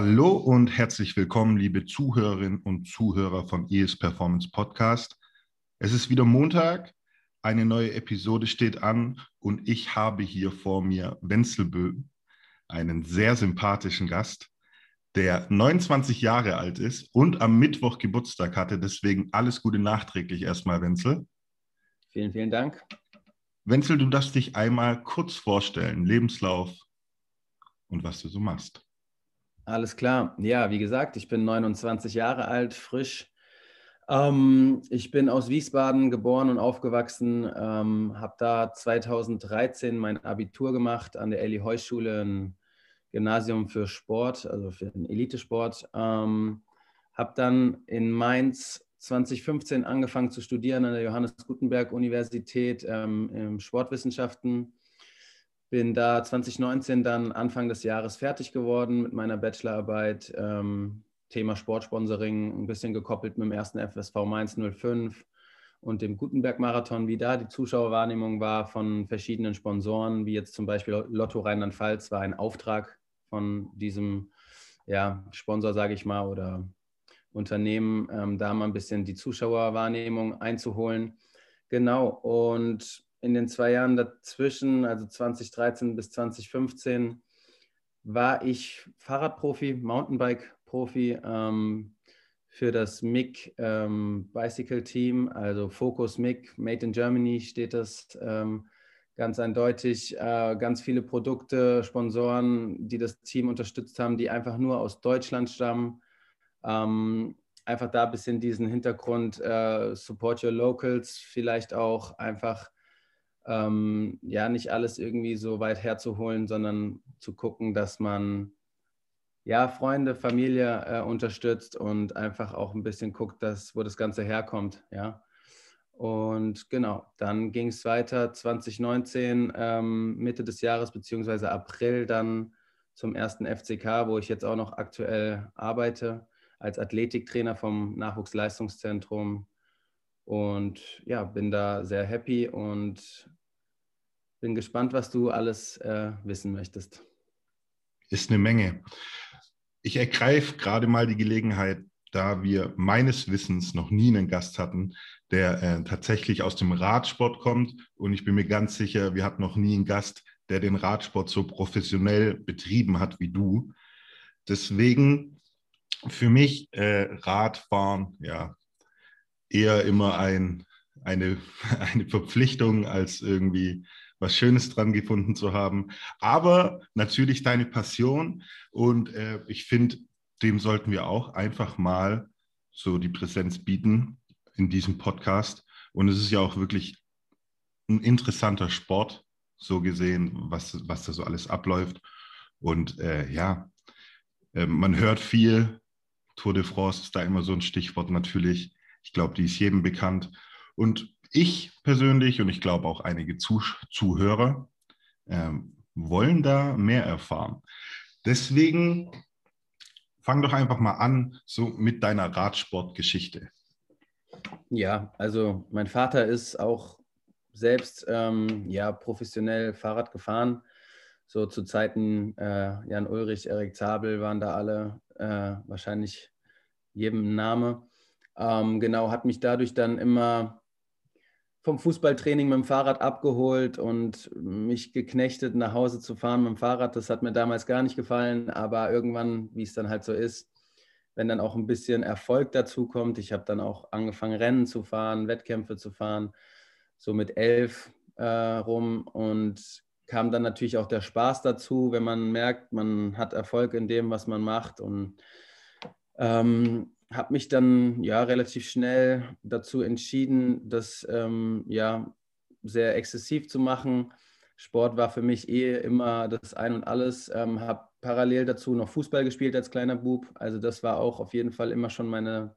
Hallo und herzlich willkommen, liebe Zuhörerinnen und Zuhörer vom ES Performance Podcast. Es ist wieder Montag, eine neue Episode steht an und ich habe hier vor mir Wenzel Böhm, einen sehr sympathischen Gast, der 29 Jahre alt ist und am Mittwoch Geburtstag hatte. Deswegen alles Gute nachträglich erstmal, Wenzel. Vielen, vielen Dank. Wenzel, du darfst dich einmal kurz vorstellen, Lebenslauf und was du so machst. Alles klar. Ja, wie gesagt, ich bin 29 Jahre alt, frisch. Ähm, ich bin aus Wiesbaden geboren und aufgewachsen, ähm, habe da 2013 mein Abitur gemacht an der Elli Heuss Schule, ein Gymnasium für Sport, also für den Elitesport. Ähm, habe dann in Mainz 2015 angefangen zu studieren an der Johannes Gutenberg Universität ähm, Sportwissenschaften bin da 2019 dann Anfang des Jahres fertig geworden mit meiner Bachelorarbeit. Ähm, Thema Sportsponsoring, ein bisschen gekoppelt mit dem ersten FSV Mainz 05 und dem Gutenberg-Marathon, wie da die Zuschauerwahrnehmung war von verschiedenen Sponsoren, wie jetzt zum Beispiel Lotto Rheinland-Pfalz war ein Auftrag von diesem ja, Sponsor, sage ich mal, oder Unternehmen, ähm, da mal ein bisschen die Zuschauerwahrnehmung einzuholen. Genau, und in den zwei Jahren dazwischen, also 2013 bis 2015, war ich Fahrradprofi, Mountainbike-Profi ähm, für das MIG ähm, Bicycle Team, also Focus MIG, Made in Germany steht das ähm, ganz eindeutig. Äh, ganz viele Produkte, Sponsoren, die das Team unterstützt haben, die einfach nur aus Deutschland stammen. Ähm, einfach da ein bisschen diesen Hintergrund, äh, Support Your Locals, vielleicht auch einfach ähm, ja, nicht alles irgendwie so weit herzuholen, sondern zu gucken, dass man ja, Freunde, Familie äh, unterstützt und einfach auch ein bisschen guckt, dass, wo das Ganze herkommt, ja. Und genau, dann ging es weiter 2019, ähm, Mitte des Jahres beziehungsweise April dann zum ersten FCK, wo ich jetzt auch noch aktuell arbeite als Athletiktrainer vom Nachwuchsleistungszentrum und ja, bin da sehr happy und bin gespannt, was du alles äh, wissen möchtest. Ist eine Menge. Ich ergreife gerade mal die Gelegenheit, da wir meines Wissens noch nie einen Gast hatten, der äh, tatsächlich aus dem Radsport kommt. Und ich bin mir ganz sicher, wir hatten noch nie einen Gast, der den Radsport so professionell betrieben hat wie du. Deswegen für mich äh, Radfahren, ja, eher immer ein, eine, eine Verpflichtung als irgendwie was Schönes dran gefunden zu haben. Aber natürlich deine Passion und äh, ich finde, dem sollten wir auch einfach mal so die Präsenz bieten in diesem Podcast. Und es ist ja auch wirklich ein interessanter Sport, so gesehen, was, was da so alles abläuft. Und äh, ja, äh, man hört viel. Tour de France ist da immer so ein Stichwort natürlich. Ich glaube, die ist jedem bekannt. Und ich persönlich und ich glaube auch einige Zuh Zuhörer ähm, wollen da mehr erfahren. Deswegen fang doch einfach mal an, so mit deiner Radsportgeschichte. Ja, also mein Vater ist auch selbst ähm, ja, professionell Fahrrad gefahren. So zu Zeiten äh, Jan Ulrich, Erik Zabel waren da alle äh, wahrscheinlich jedem Name. Ähm, genau, hat mich dadurch dann immer vom Fußballtraining mit dem Fahrrad abgeholt und mich geknechtet, nach Hause zu fahren mit dem Fahrrad. Das hat mir damals gar nicht gefallen, aber irgendwann, wie es dann halt so ist, wenn dann auch ein bisschen Erfolg dazu kommt. Ich habe dann auch angefangen, Rennen zu fahren, Wettkämpfe zu fahren, so mit elf äh, rum und kam dann natürlich auch der Spaß dazu, wenn man merkt, man hat Erfolg in dem, was man macht und ähm, habe mich dann ja relativ schnell dazu entschieden, das ähm, ja sehr exzessiv zu machen. Sport war für mich eh immer das Ein und Alles. Ähm, habe parallel dazu noch Fußball gespielt als kleiner Bub. Also das war auch auf jeden Fall immer schon meine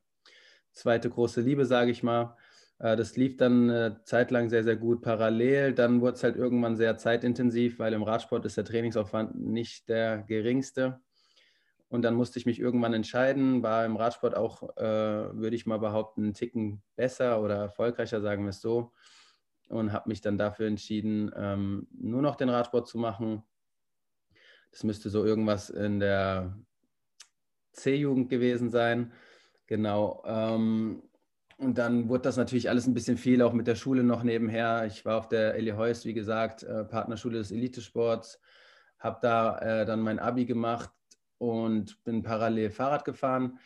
zweite große Liebe, sage ich mal. Äh, das lief dann eine Zeit lang sehr, sehr gut parallel. Dann wurde es halt irgendwann sehr zeitintensiv, weil im Radsport ist der Trainingsaufwand nicht der geringste. Und dann musste ich mich irgendwann entscheiden, war im Radsport auch, äh, würde ich mal behaupten, einen Ticken besser oder erfolgreicher, sagen wir es so. Und habe mich dann dafür entschieden, ähm, nur noch den Radsport zu machen. Das müsste so irgendwas in der C-Jugend gewesen sein. Genau. Ähm, und dann wurde das natürlich alles ein bisschen viel, auch mit der Schule noch nebenher. Ich war auf der Eli Heust, wie gesagt, äh, Partnerschule des Elitesports, habe da äh, dann mein Abi gemacht und bin parallel Fahrrad gefahren.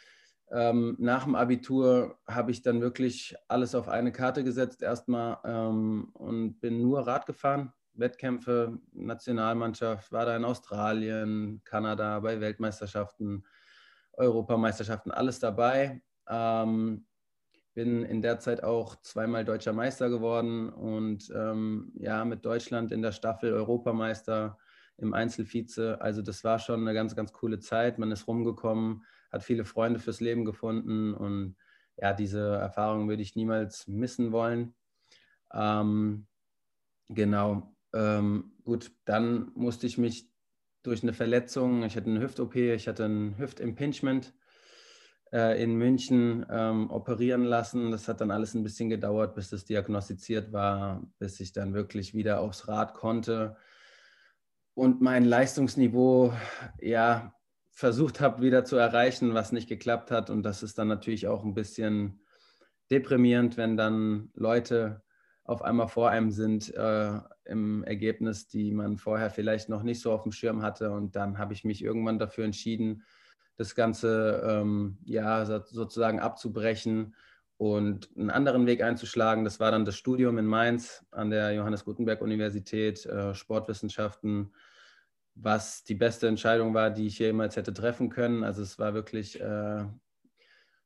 Ähm, nach dem Abitur habe ich dann wirklich alles auf eine Karte gesetzt erstmal ähm, und bin nur Rad gefahren. Wettkämpfe, Nationalmannschaft, war da in Australien, Kanada, bei Weltmeisterschaften, Europameisterschaften, alles dabei. Ähm, bin in der Zeit auch zweimal deutscher Meister geworden und ähm, ja, mit Deutschland in der Staffel Europameister im Einzelvize. Also das war schon eine ganz, ganz coole Zeit. Man ist rumgekommen, hat viele Freunde fürs Leben gefunden und ja, diese Erfahrung würde ich niemals missen wollen. Ähm, genau. Ähm, gut, dann musste ich mich durch eine Verletzung, ich hatte eine Hüft-OP, ich hatte ein Hüftimpingement äh, in München ähm, operieren lassen. Das hat dann alles ein bisschen gedauert, bis das diagnostiziert war, bis ich dann wirklich wieder aufs Rad konnte und mein Leistungsniveau ja versucht habe wieder zu erreichen, was nicht geklappt hat. Und das ist dann natürlich auch ein bisschen deprimierend, wenn dann Leute auf einmal vor einem sind äh, im Ergebnis, die man vorher vielleicht noch nicht so auf dem Schirm hatte. Und dann habe ich mich irgendwann dafür entschieden, das Ganze ähm, ja sozusagen abzubrechen und einen anderen Weg einzuschlagen. Das war dann das Studium in Mainz an der Johannes Gutenberg Universität, äh, Sportwissenschaften, was die beste Entscheidung war, die ich jemals hätte treffen können. Also es war wirklich äh,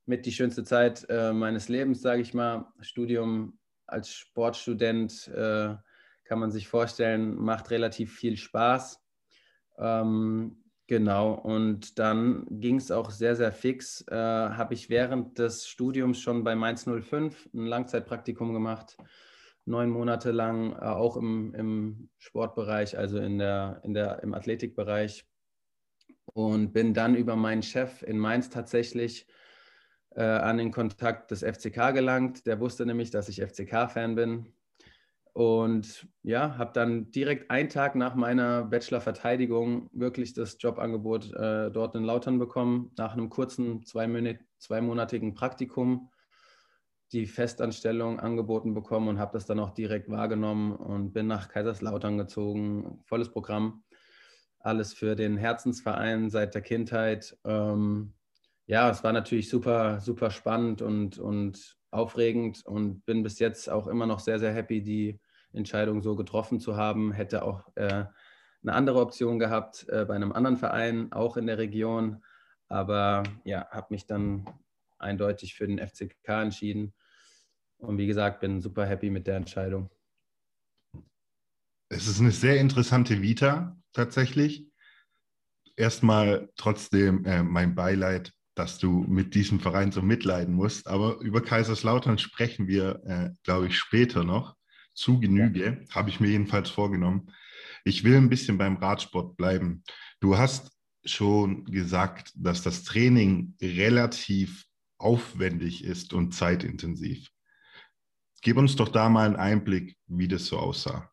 mit die schönste Zeit äh, meines Lebens, sage ich mal. Studium als Sportstudent äh, kann man sich vorstellen, macht relativ viel Spaß. Ähm, Genau, und dann ging es auch sehr, sehr fix. Äh, Habe ich während des Studiums schon bei Mainz 05 ein Langzeitpraktikum gemacht, neun Monate lang, äh, auch im, im Sportbereich, also in der, in der, im Athletikbereich. Und bin dann über meinen Chef in Mainz tatsächlich äh, an den Kontakt des FCK gelangt. Der wusste nämlich, dass ich FCK-Fan bin und ja, habe dann direkt einen Tag nach meiner Bachelor-Verteidigung wirklich das Jobangebot äh, dort in Lautern bekommen, nach einem kurzen zweimonatigen Praktikum die Festanstellung angeboten bekommen und habe das dann auch direkt wahrgenommen und bin nach Kaiserslautern gezogen. Volles Programm, alles für den Herzensverein seit der Kindheit. Ähm, ja, es war natürlich super, super spannend und, und aufregend und bin bis jetzt auch immer noch sehr, sehr happy, die Entscheidung so getroffen zu haben. Hätte auch äh, eine andere Option gehabt äh, bei einem anderen Verein, auch in der Region. Aber ja, habe mich dann eindeutig für den FCK entschieden. Und wie gesagt, bin super happy mit der Entscheidung. Es ist eine sehr interessante Vita tatsächlich. Erstmal trotzdem äh, mein Beileid dass du mit diesem Verein so mitleiden musst. Aber über Kaiserslautern sprechen wir, äh, glaube ich, später noch. Zu Genüge, ja. habe ich mir jedenfalls vorgenommen. Ich will ein bisschen beim Radsport bleiben. Du hast schon gesagt, dass das Training relativ aufwendig ist und zeitintensiv. Gib uns doch da mal einen Einblick, wie das so aussah.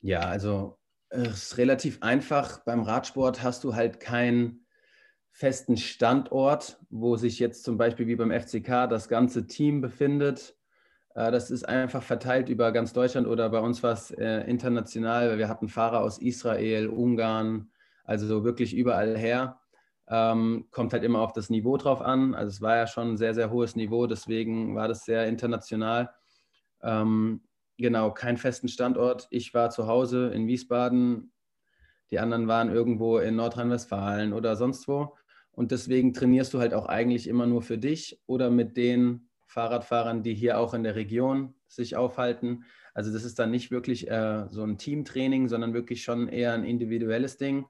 Ja, also es ist relativ einfach. Beim Radsport hast du halt kein festen Standort, wo sich jetzt zum Beispiel wie beim FCK das ganze Team befindet. Äh, das ist einfach verteilt über ganz Deutschland oder bei uns war es äh, international, weil wir hatten Fahrer aus Israel, Ungarn, also wirklich überall her. Ähm, kommt halt immer auf das Niveau drauf an. Also es war ja schon ein sehr, sehr hohes Niveau, deswegen war das sehr international. Ähm, genau, keinen festen Standort. Ich war zu Hause in Wiesbaden, die anderen waren irgendwo in Nordrhein-Westfalen oder sonst wo. Und deswegen trainierst du halt auch eigentlich immer nur für dich oder mit den Fahrradfahrern, die hier auch in der Region sich aufhalten. Also das ist dann nicht wirklich äh, so ein Teamtraining, sondern wirklich schon eher ein individuelles Ding.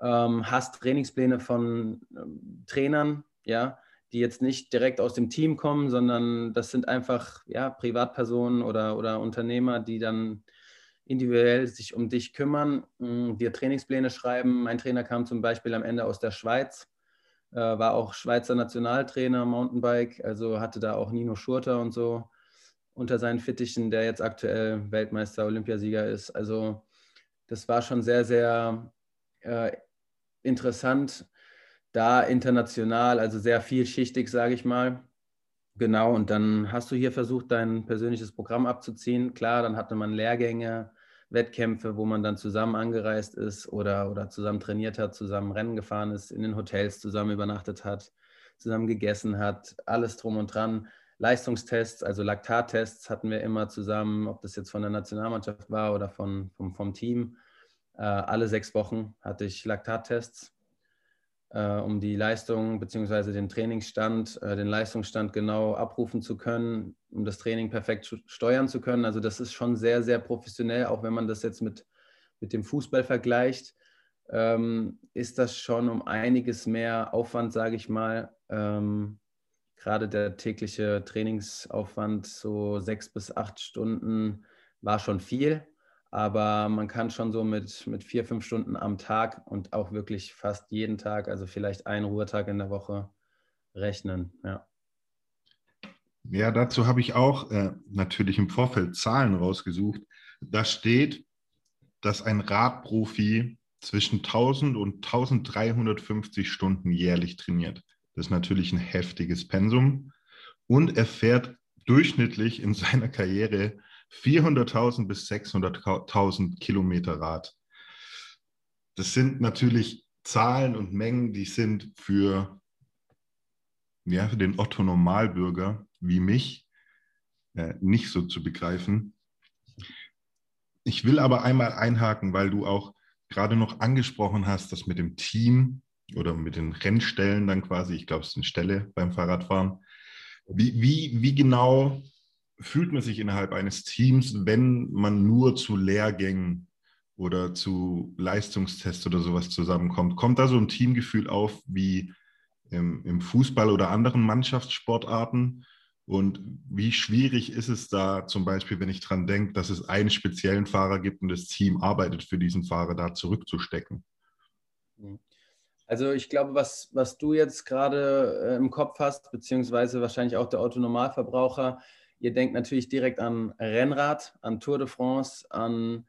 Ähm, hast Trainingspläne von ähm, Trainern, ja, die jetzt nicht direkt aus dem Team kommen, sondern das sind einfach ja, Privatpersonen oder, oder Unternehmer, die dann individuell sich um dich kümmern, mm, dir Trainingspläne schreiben. Mein Trainer kam zum Beispiel am Ende aus der Schweiz äh, war auch Schweizer Nationaltrainer Mountainbike, also hatte da auch Nino Schurter und so unter seinen Fittichen, der jetzt aktuell Weltmeister, Olympiasieger ist. Also das war schon sehr, sehr äh, interessant. da international, also sehr vielschichtig, sage ich mal. Genau, und dann hast du hier versucht, dein persönliches Programm abzuziehen. Klar, dann hatte man Lehrgänge, Wettkämpfe, wo man dann zusammen angereist ist oder, oder zusammen trainiert hat, zusammen Rennen gefahren ist, in den Hotels zusammen übernachtet hat, zusammen gegessen hat, alles drum und dran. Leistungstests, also Laktattests hatten wir immer zusammen, ob das jetzt von der Nationalmannschaft war oder von, vom, vom Team. Äh, alle sechs Wochen hatte ich Laktattests äh, um die Leistung bzw. den Trainingsstand, äh, den Leistungsstand genau abrufen zu können, um das Training perfekt steuern zu können. Also das ist schon sehr, sehr professionell, auch wenn man das jetzt mit, mit dem Fußball vergleicht, ähm, ist das schon um einiges mehr Aufwand, sage ich mal. Ähm, gerade der tägliche Trainingsaufwand, so sechs bis acht Stunden, war schon viel. Aber man kann schon so mit, mit vier, fünf Stunden am Tag und auch wirklich fast jeden Tag, also vielleicht einen Ruhetag in der Woche rechnen. Ja, ja dazu habe ich auch äh, natürlich im Vorfeld Zahlen rausgesucht. Da steht, dass ein Radprofi zwischen 1000 und 1350 Stunden jährlich trainiert. Das ist natürlich ein heftiges Pensum. Und er fährt durchschnittlich in seiner Karriere 400.000 bis 600.000 Kilometer Rad. Das sind natürlich Zahlen und Mengen, die sind für, ja, für den Otto Normalbürger wie mich äh, nicht so zu begreifen. Ich will aber einmal einhaken, weil du auch gerade noch angesprochen hast, dass mit dem Team oder mit den Rennstellen dann quasi, ich glaube, es ist eine Stelle beim Fahrradfahren. Wie, wie, wie genau fühlt man sich innerhalb eines Teams, wenn man nur zu Lehrgängen oder zu Leistungstests oder sowas zusammenkommt? Kommt da so ein Teamgefühl auf wie im, im Fußball oder anderen Mannschaftssportarten? Und wie schwierig ist es da zum Beispiel, wenn ich daran denke, dass es einen speziellen Fahrer gibt und das Team arbeitet für diesen Fahrer da zurückzustecken? Also ich glaube, was, was du jetzt gerade äh, im Kopf hast, beziehungsweise wahrscheinlich auch der Autonormalverbraucher, Ihr denkt natürlich direkt an Rennrad, an Tour de France, an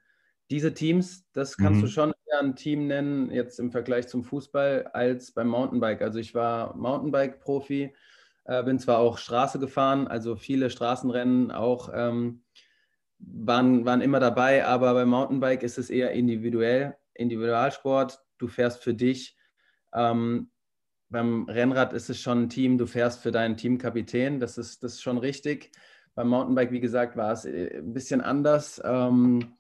diese Teams. Das kannst mhm. du schon eher ein Team nennen, jetzt im Vergleich zum Fußball, als beim Mountainbike. Also ich war Mountainbike-Profi, äh, bin zwar auch Straße gefahren, also viele Straßenrennen auch ähm, waren, waren immer dabei, aber beim Mountainbike ist es eher individuell, Individualsport. Du fährst für dich. Ähm, beim Rennrad ist es schon ein Team, du fährst für deinen Teamkapitän, das ist, das ist schon richtig. Beim Mountainbike, wie gesagt, war es äh, ein bisschen anders. Ähm,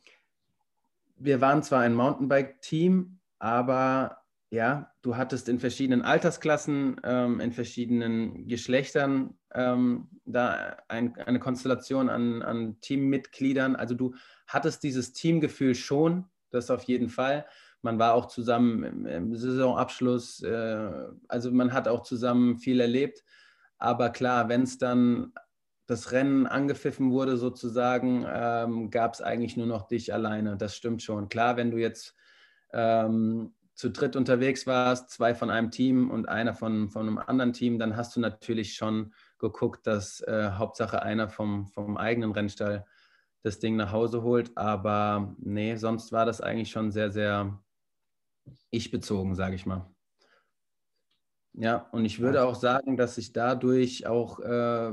wir waren zwar ein Mountainbike-Team, aber ja, du hattest in verschiedenen Altersklassen, ähm, in verschiedenen Geschlechtern ähm, da ein, eine Konstellation an, an Teammitgliedern. Also du hattest dieses Teamgefühl schon, das auf jeden Fall. Man war auch zusammen im, im Saisonabschluss, äh, also man hat auch zusammen viel erlebt. Aber klar, wenn es dann das Rennen angepfiffen wurde, sozusagen, ähm, gab es eigentlich nur noch dich alleine. Das stimmt schon. Klar, wenn du jetzt ähm, zu dritt unterwegs warst, zwei von einem Team und einer von, von einem anderen Team, dann hast du natürlich schon geguckt, dass äh, Hauptsache einer vom, vom eigenen Rennstall das Ding nach Hause holt. Aber nee, sonst war das eigentlich schon sehr, sehr ich-bezogen, sage ich mal. Ja, und ich würde auch sagen, dass ich dadurch auch äh,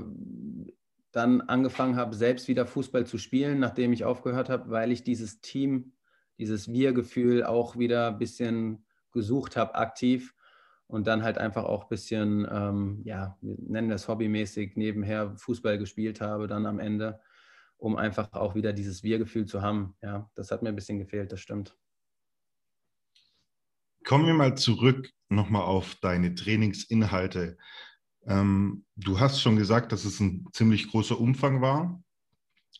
dann angefangen habe, selbst wieder Fußball zu spielen, nachdem ich aufgehört habe, weil ich dieses Team, dieses Wir-Gefühl auch wieder ein bisschen gesucht habe, aktiv und dann halt einfach auch ein bisschen, ähm, ja, wir nennen das hobbymäßig, nebenher Fußball gespielt habe, dann am Ende, um einfach auch wieder dieses Wir-Gefühl zu haben. Ja, das hat mir ein bisschen gefehlt, das stimmt. Kommen wir mal zurück nochmal auf deine Trainingsinhalte. Ähm, du hast schon gesagt, dass es ein ziemlich großer Umfang war.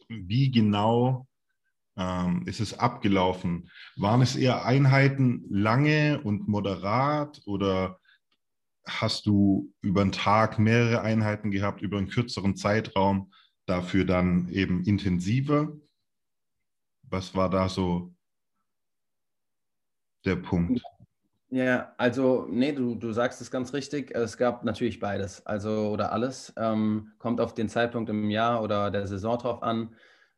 Wie genau ähm, ist es abgelaufen? Waren es eher Einheiten lange und moderat oder hast du über einen Tag mehrere Einheiten gehabt, über einen kürzeren Zeitraum, dafür dann eben intensiver? Was war da so der Punkt? Ja, also, nee, du, du sagst es ganz richtig. Es gab natürlich beides, also oder alles. Ähm, kommt auf den Zeitpunkt im Jahr oder der Saison drauf an,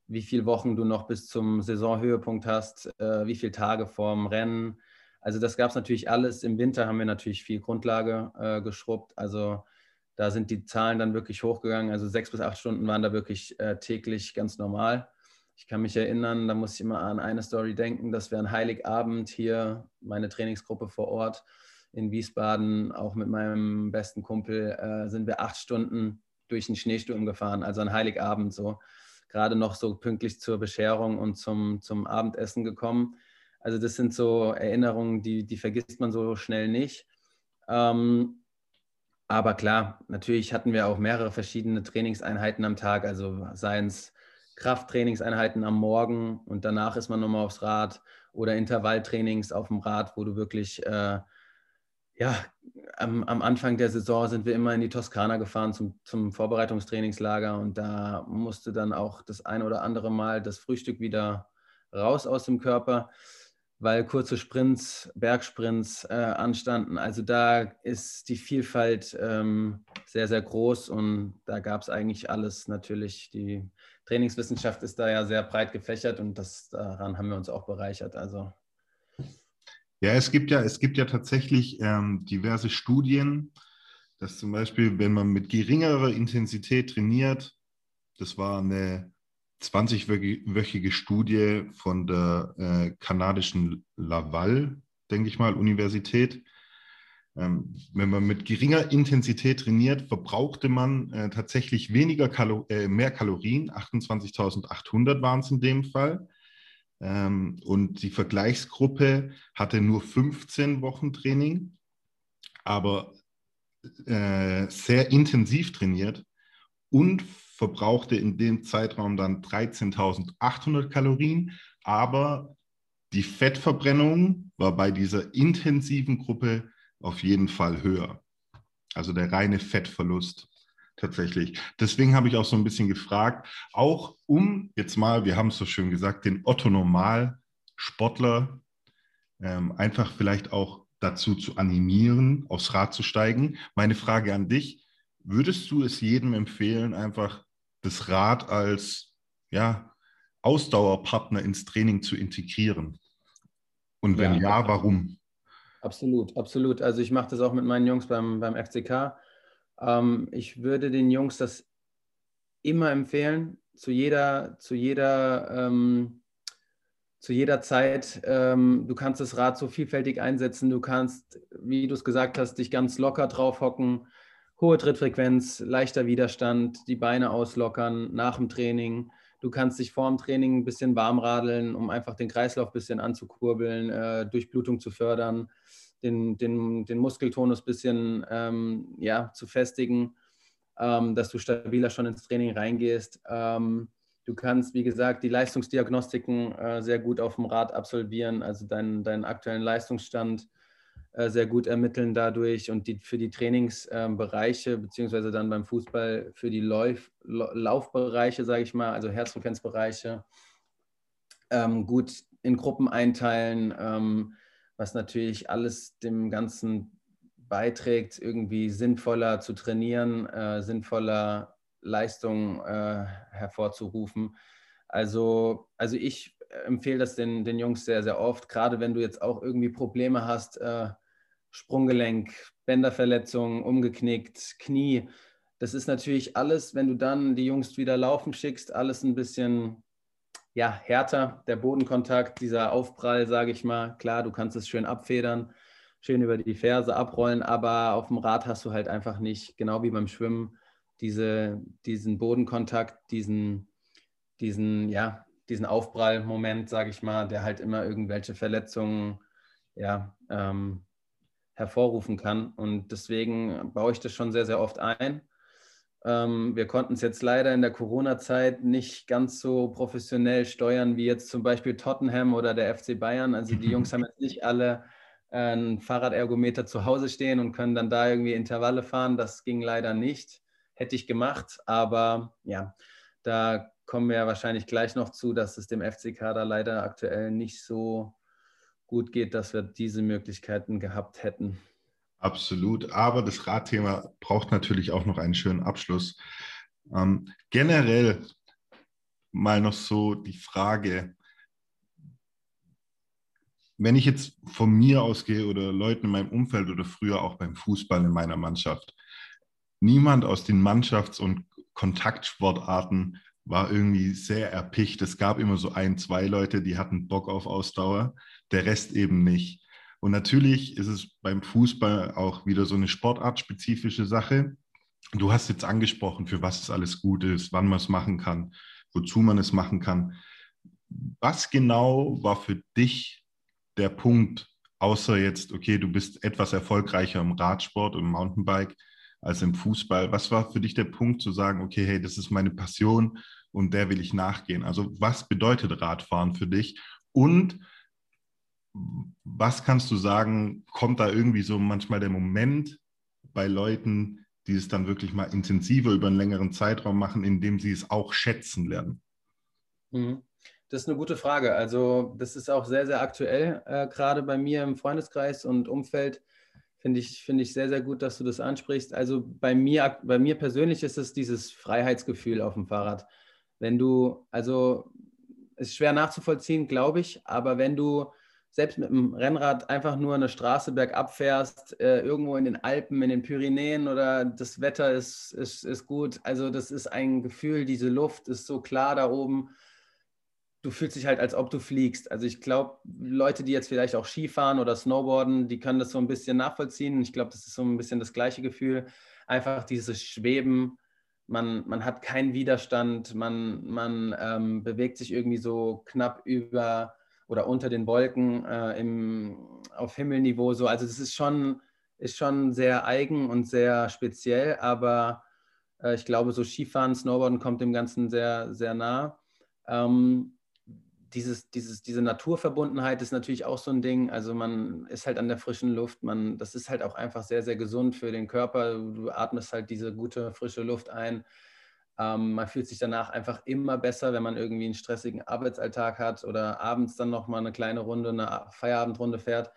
wie viele Wochen du noch bis zum Saisonhöhepunkt hast, äh, wie viele Tage vorm Rennen. Also das gab es natürlich alles. Im Winter haben wir natürlich viel Grundlage äh, geschrubbt. Also da sind die Zahlen dann wirklich hochgegangen. Also sechs bis acht Stunden waren da wirklich äh, täglich ganz normal. Ich kann mich erinnern, da muss ich immer an eine Story denken, dass wir an Heiligabend hier, meine Trainingsgruppe vor Ort in Wiesbaden, auch mit meinem besten Kumpel, äh, sind wir acht Stunden durch den Schneesturm gefahren, also an Heiligabend so. Gerade noch so pünktlich zur Bescherung und zum, zum Abendessen gekommen. Also das sind so Erinnerungen, die, die vergisst man so schnell nicht. Ähm, aber klar, natürlich hatten wir auch mehrere verschiedene Trainingseinheiten am Tag, also seien es Krafttrainingseinheiten am Morgen und danach ist man nochmal aufs Rad oder Intervalltrainings auf dem Rad, wo du wirklich, äh, ja, am, am, Anfang der Saison sind wir immer in die Toskana gefahren zum, zum Vorbereitungstrainingslager und da musste dann auch das ein oder andere Mal das Frühstück wieder raus aus dem Körper weil kurze Sprints, Bergsprints äh, anstanden. Also da ist die Vielfalt ähm, sehr, sehr groß und da gab es eigentlich alles natürlich. Die Trainingswissenschaft ist da ja sehr breit gefächert und das, daran haben wir uns auch bereichert. Also. Ja, es gibt ja, es gibt ja tatsächlich ähm, diverse Studien, dass zum Beispiel, wenn man mit geringerer Intensität trainiert, das war eine 20-wöchige Studie von der äh, kanadischen Laval, denke ich mal, Universität. Ähm, wenn man mit geringer Intensität trainiert, verbrauchte man äh, tatsächlich weniger Kalo äh, mehr Kalorien, 28.800 waren es in dem Fall. Ähm, und die Vergleichsgruppe hatte nur 15 Wochen Training, aber äh, sehr intensiv trainiert und verbrauchte in dem Zeitraum dann 13.800 Kalorien, aber die Fettverbrennung war bei dieser intensiven Gruppe auf jeden Fall höher. Also der reine Fettverlust tatsächlich. Deswegen habe ich auch so ein bisschen gefragt, auch um jetzt mal, wir haben es so schön gesagt, den Otto Normal Sportler ähm, einfach vielleicht auch dazu zu animieren, aufs Rad zu steigen. Meine Frage an dich, würdest du es jedem empfehlen, einfach das Rad als ja, Ausdauerpartner ins Training zu integrieren? Und wenn ja, ja warum? Absolut, absolut. Also ich mache das auch mit meinen Jungs beim, beim FCK. Ähm, ich würde den Jungs das immer empfehlen, zu jeder, zu jeder, ähm, zu jeder Zeit. Ähm, du kannst das Rad so vielfältig einsetzen. Du kannst, wie du es gesagt hast, dich ganz locker drauf hocken hohe Trittfrequenz, leichter Widerstand, die Beine auslockern nach dem Training. Du kannst dich vor dem Training ein bisschen warm radeln, um einfach den Kreislauf ein bisschen anzukurbeln, äh, Durchblutung zu fördern, den, den, den Muskeltonus ein bisschen ähm, ja, zu festigen, ähm, dass du stabiler schon ins Training reingehst. Ähm, du kannst, wie gesagt, die Leistungsdiagnostiken äh, sehr gut auf dem Rad absolvieren, also deinen, deinen aktuellen Leistungsstand sehr gut ermitteln dadurch und die, für die Trainingsbereiche, ähm, beziehungsweise dann beim Fußball für die Lauf, Laufbereiche, sage ich mal, also Herzfrequenzbereiche, ähm, gut in Gruppen einteilen, ähm, was natürlich alles dem Ganzen beiträgt, irgendwie sinnvoller zu trainieren, äh, sinnvoller Leistung äh, hervorzurufen. Also, also ich empfehle das den, den Jungs sehr, sehr oft, gerade wenn du jetzt auch irgendwie Probleme hast, äh, Sprunggelenk, Bänderverletzung, umgeknickt, Knie. Das ist natürlich alles, wenn du dann die Jungs wieder laufen schickst, alles ein bisschen ja, härter. Der Bodenkontakt, dieser Aufprall, sage ich mal. Klar, du kannst es schön abfedern, schön über die Ferse abrollen, aber auf dem Rad hast du halt einfach nicht, genau wie beim Schwimmen, diese, diesen Bodenkontakt, diesen, diesen, ja, diesen Aufprallmoment, sage ich mal, der halt immer irgendwelche Verletzungen ja, ähm, hervorrufen kann. Und deswegen baue ich das schon sehr, sehr oft ein. Ähm, wir konnten es jetzt leider in der Corona-Zeit nicht ganz so professionell steuern wie jetzt zum Beispiel Tottenham oder der FC Bayern. Also die Jungs haben jetzt nicht alle ein Fahrradergometer zu Hause stehen und können dann da irgendwie Intervalle fahren. Das ging leider nicht. Hätte ich gemacht, aber ja, da kommen wir ja wahrscheinlich gleich noch zu, dass es dem FCK da leider aktuell nicht so gut geht, dass wir diese Möglichkeiten gehabt hätten. Absolut, aber das Radthema braucht natürlich auch noch einen schönen Abschluss. Ähm, generell mal noch so die Frage, wenn ich jetzt von mir ausgehe oder Leuten in meinem Umfeld oder früher auch beim Fußball in meiner Mannschaft, niemand aus den Mannschafts- und Kontaktsportarten war irgendwie sehr erpicht. Es gab immer so ein, zwei Leute, die hatten Bock auf Ausdauer, der Rest eben nicht. Und natürlich ist es beim Fußball auch wieder so eine sportartspezifische Sache. Du hast jetzt angesprochen, für was es alles gut ist, wann man es machen kann, wozu man es machen kann. Was genau war für dich der Punkt, außer jetzt, okay, du bist etwas erfolgreicher im Radsport und Mountainbike als im Fußball? Was war für dich der Punkt zu sagen, okay, hey, das ist meine Passion und der will ich nachgehen? Also was bedeutet Radfahren für dich? Und was kannst du sagen, kommt da irgendwie so manchmal der Moment bei Leuten, die es dann wirklich mal intensiver über einen längeren Zeitraum machen, indem sie es auch schätzen lernen? Mhm. Das ist eine gute Frage. Also das ist auch sehr, sehr aktuell, äh, gerade bei mir im Freundeskreis und Umfeld. Finde ich, find ich sehr, sehr gut, dass du das ansprichst. Also bei mir, bei mir persönlich ist es dieses Freiheitsgefühl auf dem Fahrrad. Wenn du, also ist schwer nachzuvollziehen, glaube ich, aber wenn du selbst mit dem Rennrad einfach nur eine Straße bergab fährst, äh, irgendwo in den Alpen, in den Pyrenäen oder das Wetter ist, ist, ist gut. Also das ist ein Gefühl, diese Luft ist so klar da oben du fühlst dich halt, als ob du fliegst. Also ich glaube, Leute, die jetzt vielleicht auch Skifahren oder Snowboarden, die können das so ein bisschen nachvollziehen. Ich glaube, das ist so ein bisschen das gleiche Gefühl. Einfach dieses Schweben. Man, man hat keinen Widerstand, man, man ähm, bewegt sich irgendwie so knapp über oder unter den Wolken äh, im, auf Himmelniveau. So. Also das ist schon, ist schon sehr eigen und sehr speziell, aber äh, ich glaube, so Skifahren, Snowboarden kommt dem Ganzen sehr, sehr nah. Ähm, dieses, dieses, diese Naturverbundenheit ist natürlich auch so ein Ding. Also man ist halt an der frischen Luft, man, das ist halt auch einfach sehr, sehr gesund für den Körper. Du atmest halt diese gute, frische Luft ein. Ähm, man fühlt sich danach einfach immer besser, wenn man irgendwie einen stressigen Arbeitsalltag hat oder abends dann nochmal eine kleine Runde, eine Feierabendrunde fährt,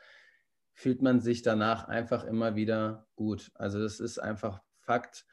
fühlt man sich danach einfach immer wieder gut. Also das ist einfach Fakt.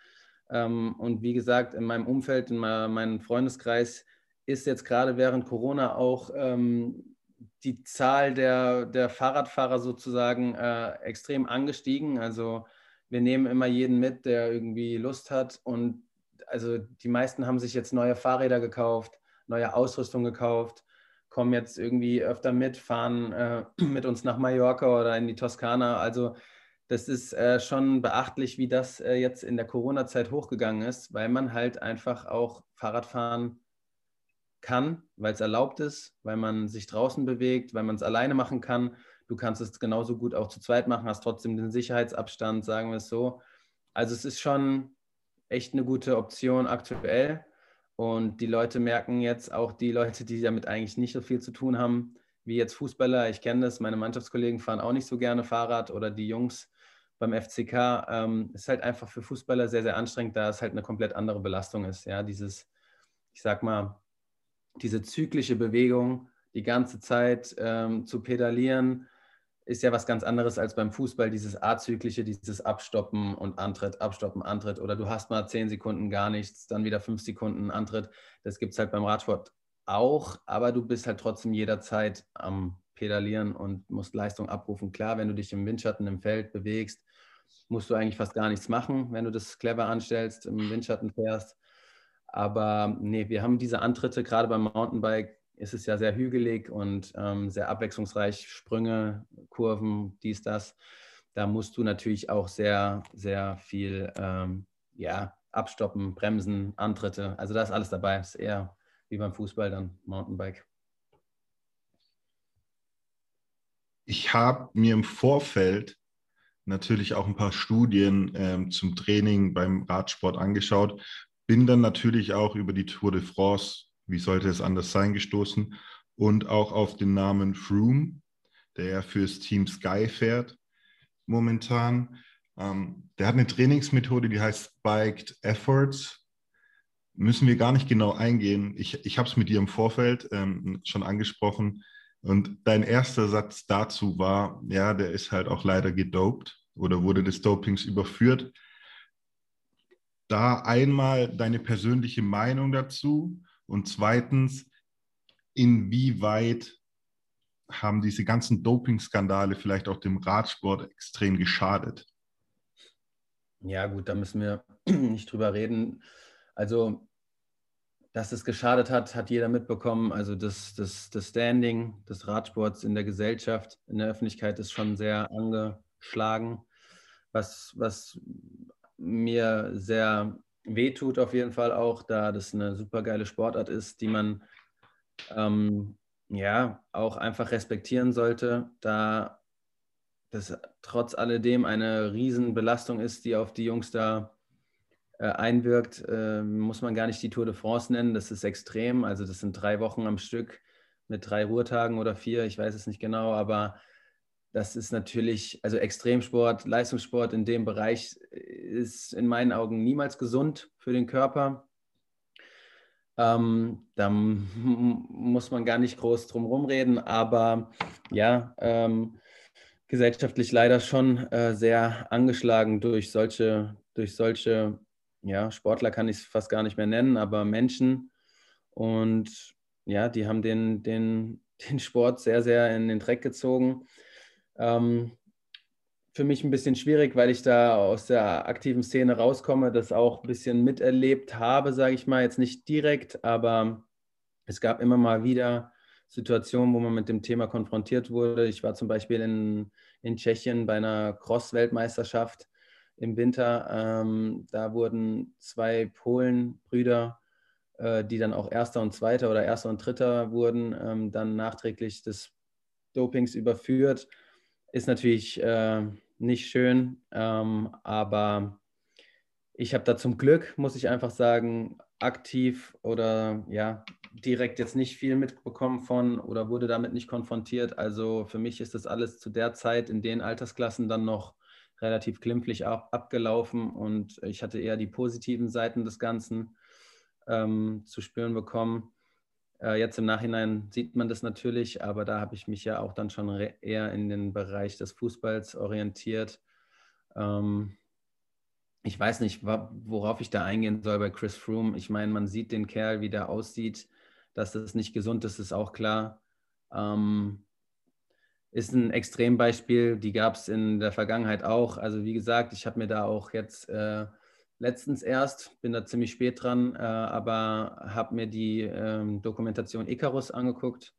Ähm, und wie gesagt, in meinem Umfeld, in meinem Freundeskreis, ist jetzt gerade während Corona auch ähm, die Zahl der, der Fahrradfahrer sozusagen äh, extrem angestiegen. Also wir nehmen immer jeden mit, der irgendwie Lust hat. Und also die meisten haben sich jetzt neue Fahrräder gekauft, neue Ausrüstung gekauft, kommen jetzt irgendwie öfter mit, fahren äh, mit uns nach Mallorca oder in die Toskana. Also das ist äh, schon beachtlich, wie das äh, jetzt in der Corona-Zeit hochgegangen ist, weil man halt einfach auch Fahrradfahren kann, weil es erlaubt ist, weil man sich draußen bewegt, weil man es alleine machen kann. Du kannst es genauso gut auch zu zweit machen, hast trotzdem den Sicherheitsabstand, sagen wir es so. Also es ist schon echt eine gute Option aktuell. Und die Leute merken jetzt, auch die Leute, die damit eigentlich nicht so viel zu tun haben, wie jetzt Fußballer, ich kenne das, meine Mannschaftskollegen fahren auch nicht so gerne Fahrrad oder die Jungs beim FCK. Ähm, ist halt einfach für Fußballer sehr, sehr anstrengend, da es halt eine komplett andere Belastung ist. Ja, dieses, ich sag mal, diese zyklische Bewegung die ganze Zeit ähm, zu pedalieren, ist ja was ganz anderes als beim Fußball, dieses azyklische, dieses Abstoppen und Antritt, Abstoppen, Antritt. Oder du hast mal zehn Sekunden gar nichts, dann wieder fünf Sekunden Antritt. Das gibt es halt beim Radsport auch, aber du bist halt trotzdem jederzeit am Pedalieren und musst Leistung abrufen. Klar, wenn du dich im Windschatten im Feld bewegst, musst du eigentlich fast gar nichts machen, wenn du das clever anstellst, im Windschatten fährst. Aber nee, wir haben diese Antritte, gerade beim Mountainbike ist es ja sehr hügelig und ähm, sehr abwechslungsreich, Sprünge, Kurven, dies, das. Da musst du natürlich auch sehr, sehr viel ähm, ja, abstoppen, bremsen, Antritte. Also da ist alles dabei. Das ist eher wie beim Fußball dann, Mountainbike. Ich habe mir im Vorfeld natürlich auch ein paar Studien ähm, zum Training beim Radsport angeschaut bin dann natürlich auch über die Tour de France, wie sollte es anders sein, gestoßen und auch auf den Namen Froome, der ja fürs Team Sky fährt momentan. Ähm, der hat eine Trainingsmethode, die heißt Spiked Efforts. Müssen wir gar nicht genau eingehen. Ich, ich habe es mit dir im Vorfeld ähm, schon angesprochen. Und dein erster Satz dazu war, ja, der ist halt auch leider gedopt oder wurde des Dopings überführt da einmal deine persönliche Meinung dazu und zweitens, inwieweit haben diese ganzen Doping-Skandale vielleicht auch dem Radsport extrem geschadet? Ja, gut, da müssen wir nicht drüber reden. Also, dass es geschadet hat, hat jeder mitbekommen. Also, das, das, das Standing des Radsports in der Gesellschaft, in der Öffentlichkeit ist schon sehr angeschlagen, was, was mir sehr wehtut auf jeden Fall auch, da das eine super geile Sportart ist, die man ähm, ja auch einfach respektieren sollte, da das trotz alledem eine Riesenbelastung ist, die auf die Jungs da äh, einwirkt, äh, muss man gar nicht die Tour de France nennen. Das ist extrem. Also das sind drei Wochen am Stück mit drei Ruhetagen oder vier, ich weiß es nicht genau, aber das ist natürlich, also Extremsport, Leistungssport in dem Bereich ist in meinen Augen niemals gesund für den Körper. Ähm, da muss man gar nicht groß drum rumreden, aber ja, ähm, gesellschaftlich leider schon äh, sehr angeschlagen durch solche, durch solche, ja, Sportler kann ich es fast gar nicht mehr nennen, aber Menschen. Und ja, die haben den, den, den Sport sehr, sehr in den Dreck gezogen. Ähm, für mich ein bisschen schwierig, weil ich da aus der aktiven Szene rauskomme, das auch ein bisschen miterlebt habe, sage ich mal, jetzt nicht direkt, aber es gab immer mal wieder Situationen, wo man mit dem Thema konfrontiert wurde. Ich war zum Beispiel in, in Tschechien bei einer Cross-Weltmeisterschaft im Winter. Ähm, da wurden zwei Polen-Brüder, äh, die dann auch Erster und Zweiter oder Erster und Dritter wurden, ähm, dann nachträglich des Dopings überführt ist natürlich äh, nicht schön, ähm, aber ich habe da zum Glück, muss ich einfach sagen, aktiv oder ja, direkt jetzt nicht viel mitbekommen von oder wurde damit nicht konfrontiert. Also für mich ist das alles zu der Zeit in den Altersklassen dann noch relativ glimpflich ab, abgelaufen und ich hatte eher die positiven Seiten des Ganzen ähm, zu spüren bekommen. Äh, jetzt im Nachhinein sieht man das natürlich, aber da habe ich mich ja auch dann schon eher in den Bereich des Fußballs orientiert. Ähm, ich weiß nicht, worauf ich da eingehen soll bei Chris Froome. Ich meine, man sieht den Kerl, wie der aussieht. Dass das nicht gesund ist, ist auch klar. Ähm, ist ein Extrembeispiel, die gab es in der Vergangenheit auch. Also wie gesagt, ich habe mir da auch jetzt äh, letztens erst, bin da ziemlich spät dran, äh, aber habe mir die ähm, Dokumentation Icarus angeguckt.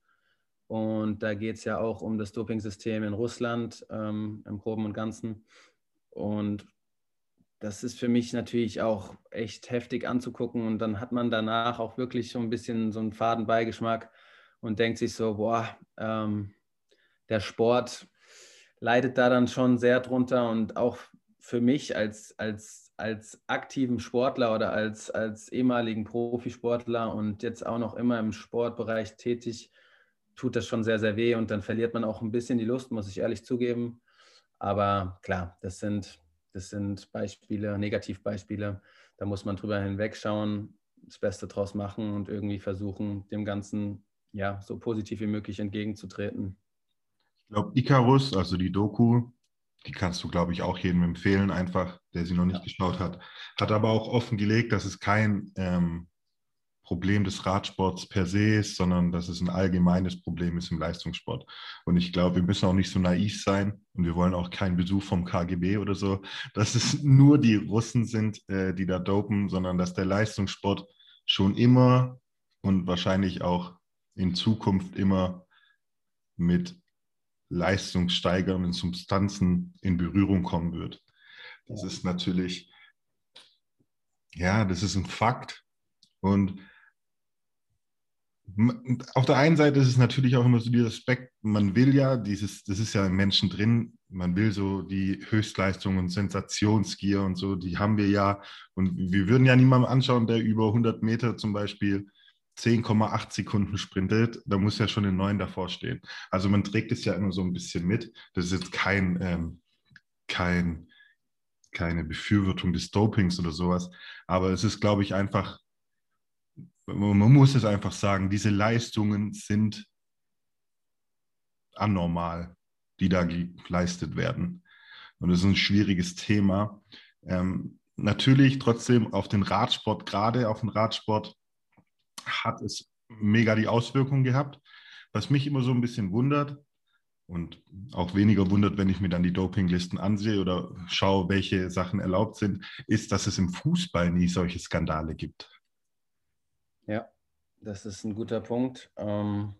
Und da geht es ja auch um das Dopingsystem in Russland ähm, im Groben und Ganzen. Und das ist für mich natürlich auch echt heftig anzugucken. Und dann hat man danach auch wirklich so ein bisschen so einen Fadenbeigeschmack und denkt sich so, boah, ähm, der Sport leidet da dann schon sehr drunter. Und auch für mich als, als als aktiven Sportler oder als, als ehemaligen Profisportler und jetzt auch noch immer im Sportbereich tätig, tut das schon sehr, sehr weh und dann verliert man auch ein bisschen die Lust, muss ich ehrlich zugeben. Aber klar, das sind, das sind Beispiele, Negativbeispiele. Da muss man drüber hinwegschauen, das Beste draus machen und irgendwie versuchen, dem Ganzen ja so positiv wie möglich entgegenzutreten. Ich glaube, Icarus, also die Doku, die kannst du, glaube ich, auch jedem empfehlen, einfach, der sie noch nicht ja. geschaut hat. Hat aber auch offengelegt, dass es kein ähm, Problem des Radsports per se ist, sondern dass es ein allgemeines Problem ist im Leistungssport. Und ich glaube, wir müssen auch nicht so naiv sein und wir wollen auch keinen Besuch vom KGB oder so, dass es nur die Russen sind, äh, die da dopen, sondern dass der Leistungssport schon immer und wahrscheinlich auch in Zukunft immer mit leistungssteigernden Substanzen in Berührung kommen wird. Das ist natürlich, ja, das ist ein Fakt. Und auf der einen Seite ist es natürlich auch immer so dieser Aspekt, man will ja dieses, das ist ja im Menschen drin, man will so die Höchstleistung und Sensationsgier und so, die haben wir ja. Und wir würden ja niemanden anschauen, der über 100 Meter zum Beispiel 10,8 Sekunden sprintet, da muss ja schon ein 9 davor stehen. Also man trägt es ja immer so ein bisschen mit. Das ist jetzt kein, ähm, kein, keine Befürwortung des Dopings oder sowas. Aber es ist, glaube ich, einfach, man muss es einfach sagen, diese Leistungen sind anormal, die da geleistet werden. Und das ist ein schwieriges Thema. Ähm, natürlich trotzdem auf den Radsport, gerade auf den Radsport, hat es mega die Auswirkungen gehabt, Was mich immer so ein bisschen wundert und auch weniger wundert, wenn ich mir dann die Dopinglisten ansehe oder schaue, welche Sachen erlaubt sind, ist, dass es im Fußball nie solche Skandale gibt. Ja, das ist ein guter Punkt. Ähm,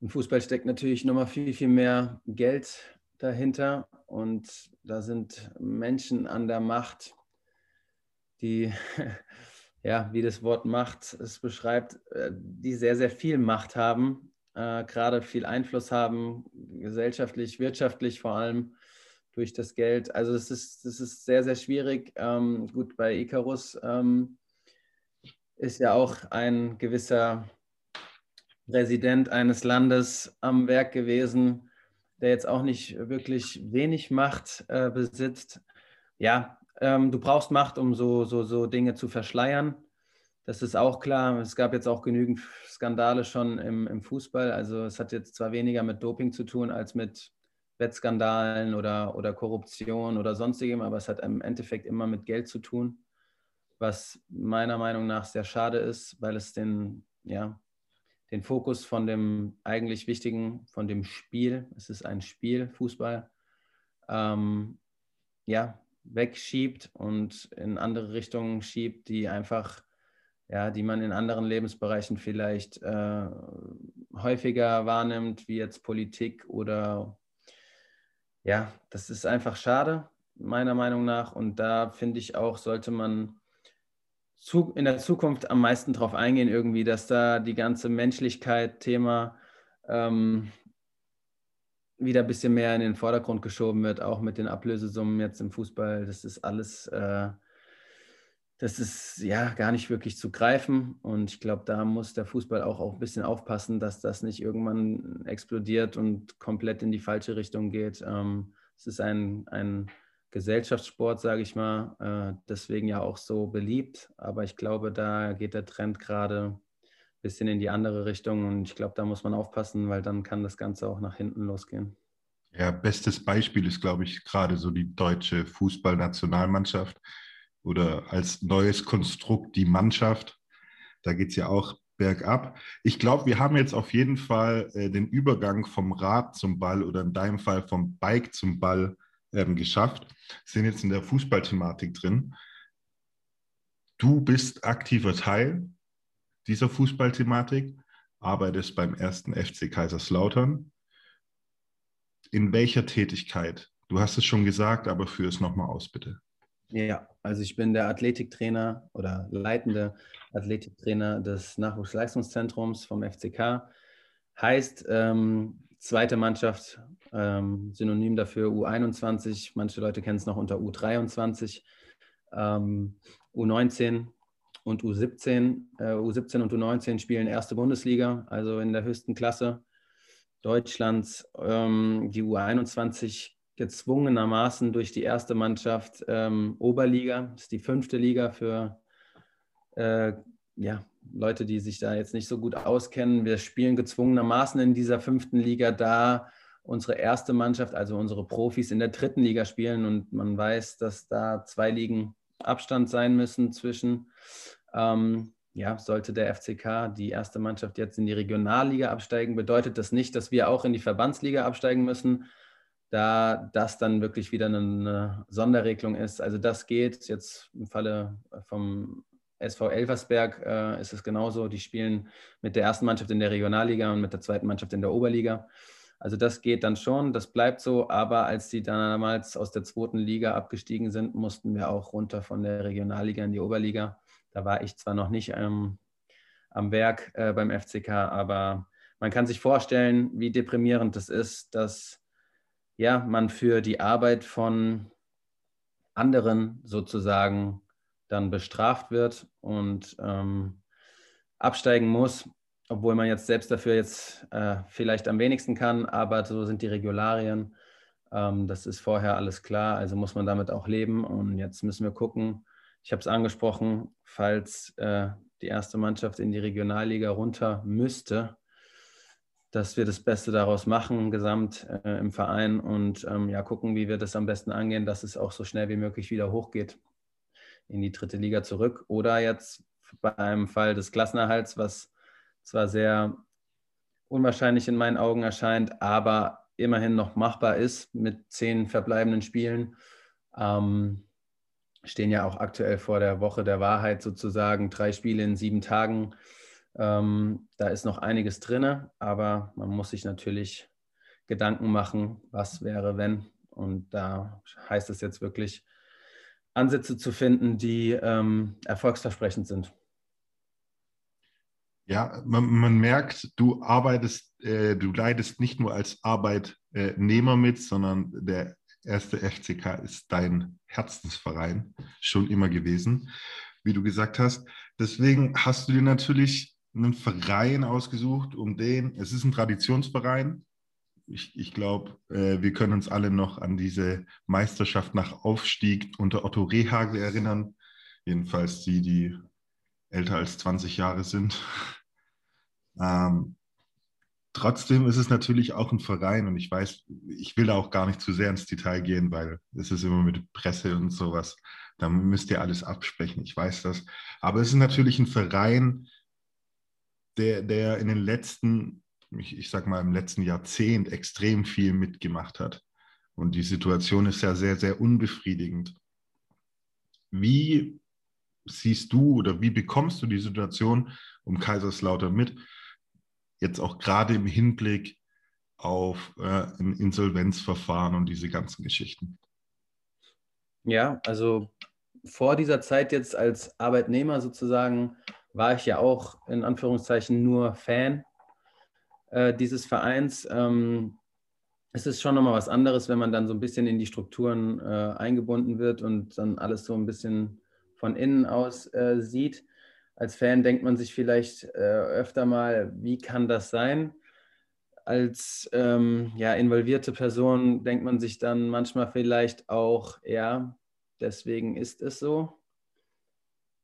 Im Fußball steckt natürlich nochmal viel, viel mehr Geld dahinter und da sind Menschen an der Macht, die, ja, wie das Wort Macht es beschreibt, äh, die sehr, sehr viel Macht haben, äh, gerade viel Einfluss haben, gesellschaftlich, wirtschaftlich vor allem durch das Geld. Also es ist, es ist sehr, sehr schwierig. Ähm, gut, bei Icarus ähm, ist ja auch ein gewisser Präsident eines Landes am Werk gewesen, der jetzt auch nicht wirklich wenig Macht äh, besitzt. Ja, ähm, du brauchst Macht, um so, so, so Dinge zu verschleiern. Das ist auch klar. Es gab jetzt auch genügend Skandale schon im, im Fußball. Also es hat jetzt zwar weniger mit Doping zu tun als mit Wettskandalen oder, oder Korruption oder sonstigem, aber es hat im Endeffekt immer mit Geld zu tun was meiner Meinung nach sehr schade ist, weil es den, ja, den Fokus von dem eigentlich Wichtigen, von dem Spiel, es ist ein Spiel, Fußball, ähm, ja, wegschiebt und in andere Richtungen schiebt, die einfach, ja, die man in anderen Lebensbereichen vielleicht äh, häufiger wahrnimmt, wie jetzt Politik oder ja, das ist einfach schade, meiner Meinung nach. Und da finde ich auch, sollte man zu, in der Zukunft am meisten darauf eingehen, irgendwie, dass da die ganze Menschlichkeit-Thema ähm, wieder ein bisschen mehr in den Vordergrund geschoben wird, auch mit den Ablösesummen jetzt im Fußball. Das ist alles, äh, das ist ja gar nicht wirklich zu greifen. Und ich glaube, da muss der Fußball auch, auch ein bisschen aufpassen, dass das nicht irgendwann explodiert und komplett in die falsche Richtung geht. Ähm, es ist ein, ein Gesellschaftssport, sage ich mal, äh, deswegen ja auch so beliebt. Aber ich glaube, da geht der Trend gerade bisschen in die andere Richtung und ich glaube, da muss man aufpassen, weil dann kann das Ganze auch nach hinten losgehen. Ja, bestes Beispiel ist, glaube ich, gerade so die deutsche Fußballnationalmannschaft oder als neues Konstrukt die Mannschaft. Da geht es ja auch bergab. Ich glaube, wir haben jetzt auf jeden Fall äh, den Übergang vom Rad zum Ball oder in deinem Fall vom Bike zum Ball ähm, geschafft, sind jetzt in der Fußballthematik drin. Du bist aktiver Teil dieser Fußballthematik, arbeitest beim ersten FC Kaiserslautern. In welcher Tätigkeit? Du hast es schon gesagt, aber führ es nochmal aus, bitte. Ja, also ich bin der Athletiktrainer oder leitende Athletiktrainer des Nachwuchsleistungszentrums vom FCK. Heißt, ähm, zweite Mannschaft, ähm, Synonym dafür U21, manche Leute kennen es noch unter U23, ähm, U19 und U17. Äh, U17 und U19 spielen erste Bundesliga, also in der höchsten Klasse Deutschlands. Ähm, die U21 gezwungenermaßen durch die erste Mannschaft ähm, Oberliga, ist die fünfte Liga für äh, ja, Leute, die sich da jetzt nicht so gut auskennen. Wir spielen gezwungenermaßen in dieser fünften Liga, da unsere erste Mannschaft, also unsere Profis in der dritten Liga spielen und man weiß, dass da zwei Ligen Abstand sein müssen zwischen. Ähm, ja, sollte der FCK die erste Mannschaft jetzt in die Regionalliga absteigen, bedeutet das nicht, dass wir auch in die Verbandsliga absteigen müssen, da das dann wirklich wieder eine Sonderregelung ist. Also das geht jetzt im Falle vom SV Elversberg äh, ist es genauso. Die spielen mit der ersten Mannschaft in der Regionalliga und mit der zweiten Mannschaft in der Oberliga. Also das geht dann schon, das bleibt so. Aber als sie damals aus der zweiten Liga abgestiegen sind, mussten wir auch runter von der Regionalliga in die Oberliga. Da war ich zwar noch nicht ähm, am Werk äh, beim FCK, aber man kann sich vorstellen, wie deprimierend das ist, dass ja, man für die Arbeit von anderen sozusagen dann bestraft wird und ähm, absteigen muss, obwohl man jetzt selbst dafür jetzt äh, vielleicht am wenigsten kann, aber so sind die Regularien. Ähm, das ist vorher alles klar, also muss man damit auch leben. Und jetzt müssen wir gucken. Ich habe es angesprochen, falls äh, die erste Mannschaft in die Regionalliga runter müsste, dass wir das Beste daraus machen, gesamt äh, im Verein und ähm, ja, gucken, wie wir das am besten angehen, dass es auch so schnell wie möglich wieder hochgeht in die dritte Liga zurück. Oder jetzt beim Fall des Klassenerhalts, was zwar sehr unwahrscheinlich in meinen Augen erscheint, aber immerhin noch machbar ist mit zehn verbleibenden Spielen. Ähm, stehen ja auch aktuell vor der Woche der Wahrheit sozusagen, drei Spiele in sieben Tagen. Ähm, da ist noch einiges drin, aber man muss sich natürlich Gedanken machen, was wäre, wenn. Und da heißt es jetzt wirklich, Ansätze zu finden, die ähm, erfolgsversprechend sind. Ja, man, man, merkt, du arbeitest, äh, du leidest nicht nur als Arbeitnehmer mit, sondern der erste FCK ist dein Herzensverein schon immer gewesen, wie du gesagt hast. Deswegen hast du dir natürlich einen Verein ausgesucht, um den, es ist ein Traditionsverein. Ich, ich glaube, äh, wir können uns alle noch an diese Meisterschaft nach Aufstieg unter Otto Rehagel erinnern. Jedenfalls die, die älter als 20 Jahre sind. Ähm, trotzdem ist es natürlich auch ein Verein und ich weiß, ich will da auch gar nicht zu sehr ins Detail gehen, weil es ist immer mit Presse und sowas. Da müsst ihr alles absprechen, ich weiß das. Aber es ist natürlich ein Verein, der, der in den letzten, ich, ich sag mal, im letzten Jahrzehnt extrem viel mitgemacht hat. Und die Situation ist ja sehr, sehr unbefriedigend. Wie siehst du oder wie bekommst du die Situation um Kaiserslautern mit? Jetzt auch gerade im Hinblick auf äh, ein Insolvenzverfahren und diese ganzen Geschichten? Ja, also vor dieser Zeit jetzt als Arbeitnehmer sozusagen war ich ja auch in Anführungszeichen nur Fan äh, dieses Vereins. Ähm, es ist schon nochmal was anderes, wenn man dann so ein bisschen in die Strukturen äh, eingebunden wird und dann alles so ein bisschen von innen aus äh, sieht als Fan denkt man sich vielleicht äh, öfter mal, wie kann das sein? Als ähm, ja, involvierte Person denkt man sich dann manchmal vielleicht auch, ja, deswegen ist es so.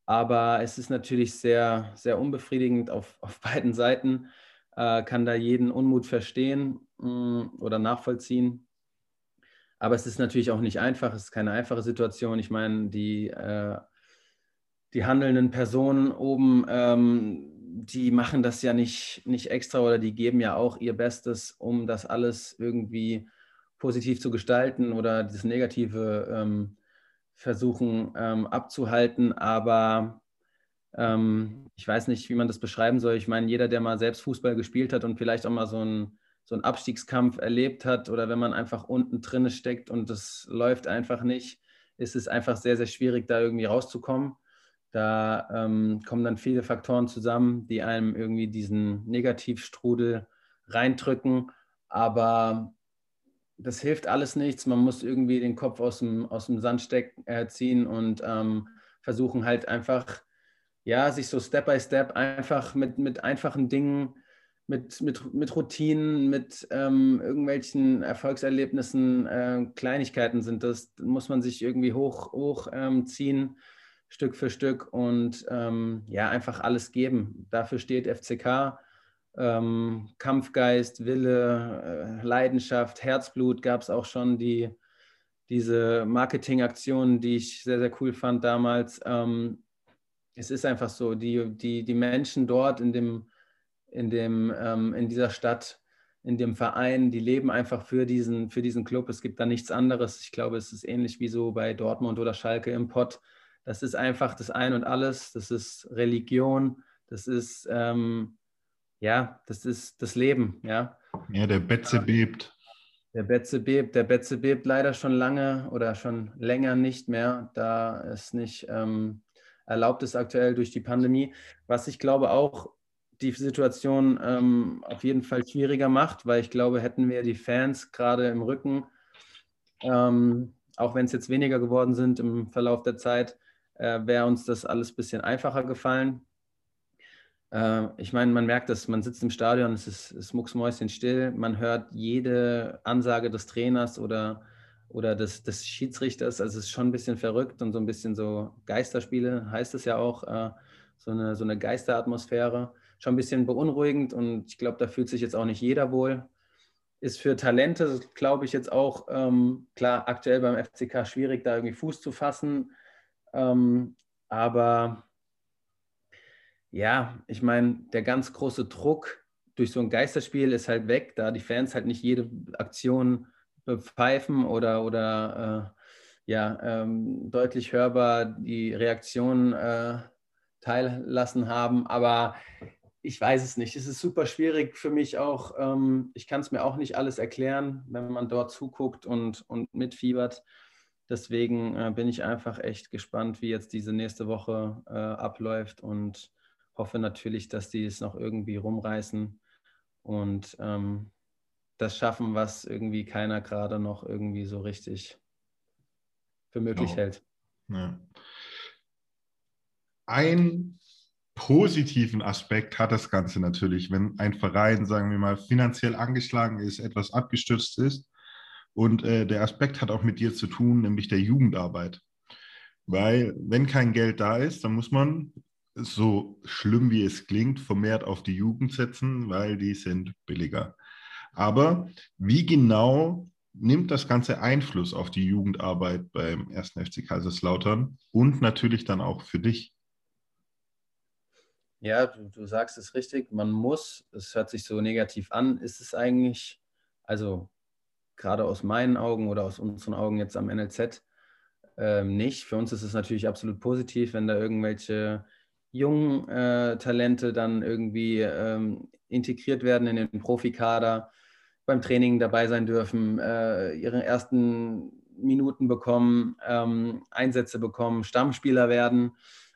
Aber es ist natürlich sehr, sehr unbefriedigend auf, auf beiden Seiten. Äh, kann da jeden Unmut verstehen mh, mm, oder nachvollziehen. Aber es ist natürlich auch nicht einfach. Es ist keine einfache Situation. Ich meine, die äh, die handelnden Personen oben, ähm, die machen das ja nicht, nicht extra oder die geben ja auch ihr Bestes, um das alles irgendwie positiv zu gestalten oder das Negative ähm, versuchen ähm, abzuhalten. Aber ähm, ich weiß nicht, wie man das beschreiben soll. Ich meine, jeder, der mal selbst Fußball gespielt hat und vielleicht auch mal so einen, so einen Abstiegskampf erlebt hat oder wenn man einfach unten drinne steckt und das läuft einfach nicht, ist es einfach sehr, sehr schwierig, da irgendwie rauszukommen. Da ähm, kommen dann viele Faktoren zusammen, die einem irgendwie diesen Negativstrudel reindrücken. Aber das hilft alles nichts. Man muss irgendwie den Kopf aus dem, aus dem Sand stecken, äh, ziehen und ähm, versuchen halt einfach, ja, sich so Step by Step einfach mit, mit einfachen Dingen, mit, mit, mit Routinen, mit ähm, irgendwelchen Erfolgserlebnissen, äh, Kleinigkeiten sind das, muss man sich irgendwie hochziehen. Hoch, ähm, Stück für Stück und ähm, ja, einfach alles geben. Dafür steht FCK. Ähm, Kampfgeist, Wille, äh, Leidenschaft, Herzblut gab es auch schon die, diese Marketingaktionen, die ich sehr, sehr cool fand damals. Ähm, es ist einfach so, die, die, die Menschen dort in, dem, in, dem, ähm, in dieser Stadt, in dem Verein, die leben einfach für diesen, für diesen Club. Es gibt da nichts anderes. Ich glaube, es ist ähnlich wie so bei Dortmund oder Schalke im Pott das ist einfach das Ein und Alles. Das ist Religion. Das ist, ähm, ja, das ist das Leben. Ja, ja der Betze bebt. Der Betze bebt. Der Betze bebt leider schon lange oder schon länger nicht mehr, da es nicht ähm, erlaubt ist aktuell durch die Pandemie. Was ich glaube auch die Situation ähm, auf jeden Fall schwieriger macht, weil ich glaube, hätten wir die Fans gerade im Rücken, ähm, auch wenn es jetzt weniger geworden sind im Verlauf der Zeit, äh, wäre uns das alles ein bisschen einfacher gefallen. Äh, ich meine, man merkt das, man sitzt im Stadion, es ist, ist mucksmäuschenstill, man hört jede Ansage des Trainers oder, oder des, des Schiedsrichters. Also es ist schon ein bisschen verrückt und so ein bisschen so Geisterspiele, heißt es ja auch, äh, so, eine, so eine Geisteratmosphäre. Schon ein bisschen beunruhigend und ich glaube, da fühlt sich jetzt auch nicht jeder wohl ist für Talente, glaube ich, jetzt auch ähm, klar aktuell beim FCK schwierig, da irgendwie Fuß zu fassen. Ähm, aber ja, ich meine, der ganz große Druck, durch so ein Geisterspiel ist halt weg, da die Fans halt nicht jede Aktion pfeifen oder, oder äh, ja, ähm, deutlich hörbar die Reaktion äh, teillassen haben. Aber ich weiß es nicht. Es ist super schwierig für mich auch. Ähm, ich kann es mir auch nicht alles erklären, wenn man dort zuguckt und, und mitfiebert. Deswegen äh, bin ich einfach echt gespannt, wie jetzt diese nächste Woche äh, abläuft und hoffe natürlich, dass die es noch irgendwie rumreißen und ähm, das schaffen, was irgendwie keiner gerade noch irgendwie so richtig für möglich oh. hält. Ja. Ein positiven Aspekt hat das Ganze natürlich, wenn ein Verein, sagen wir mal, finanziell angeschlagen ist, etwas abgestürzt ist. Und äh, der Aspekt hat auch mit dir zu tun, nämlich der Jugendarbeit. Weil wenn kein Geld da ist, dann muss man, so schlimm wie es klingt, vermehrt auf die Jugend setzen, weil die sind billiger. Aber wie genau nimmt das Ganze Einfluss auf die Jugendarbeit beim 1. FC Kaiserslautern und natürlich dann auch für dich? Ja, du, du, sagst es richtig, man muss, es hört sich so negativ an, ist es eigentlich, also gerade aus meinen Augen oder aus unseren Augen jetzt am NLZ ähm, nicht. Für uns ist es natürlich absolut positiv, wenn da irgendwelche jungen äh, Talente dann irgendwie ähm, integriert werden in den Profikader, beim Training dabei sein dürfen, äh, ihre ersten Minuten bekommen, ähm, Einsätze bekommen, Stammspieler werden.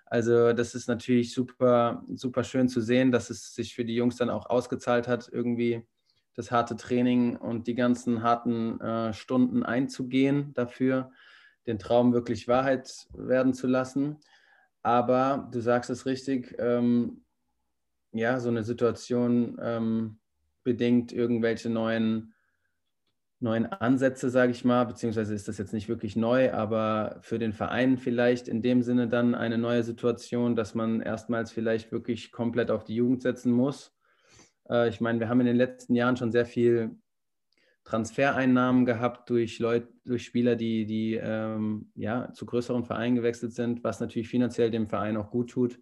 Also das ist natürlich super, super schön zu sehen, dass es sich für die Jungs dann auch ausgezahlt hat, irgendwie das harte Training und die ganzen harten äh, Stunden einzugehen dafür, den Traum wirklich Wahrheit werden zu lassen. Aber du sagst es richtig, ähm, ja, so eine Situation ähm, bedingt irgendwelche neuen neuen Ansätze, sage ich mal, beziehungsweise ist das jetzt nicht wirklich neu, aber für den Verein vielleicht in dem Sinne dann eine neue Situation, dass man erstmals vielleicht wirklich komplett auf die Jugend setzen muss. Äh, ich meine, wir haben in den letzten Jahren schon sehr viel Transfereinnahmen gehabt durch Leute, durch Spieler, die, die ähm, ja, zu größeren Vereinen gewechselt sind, was natürlich finanziell dem Verein auch gut tut.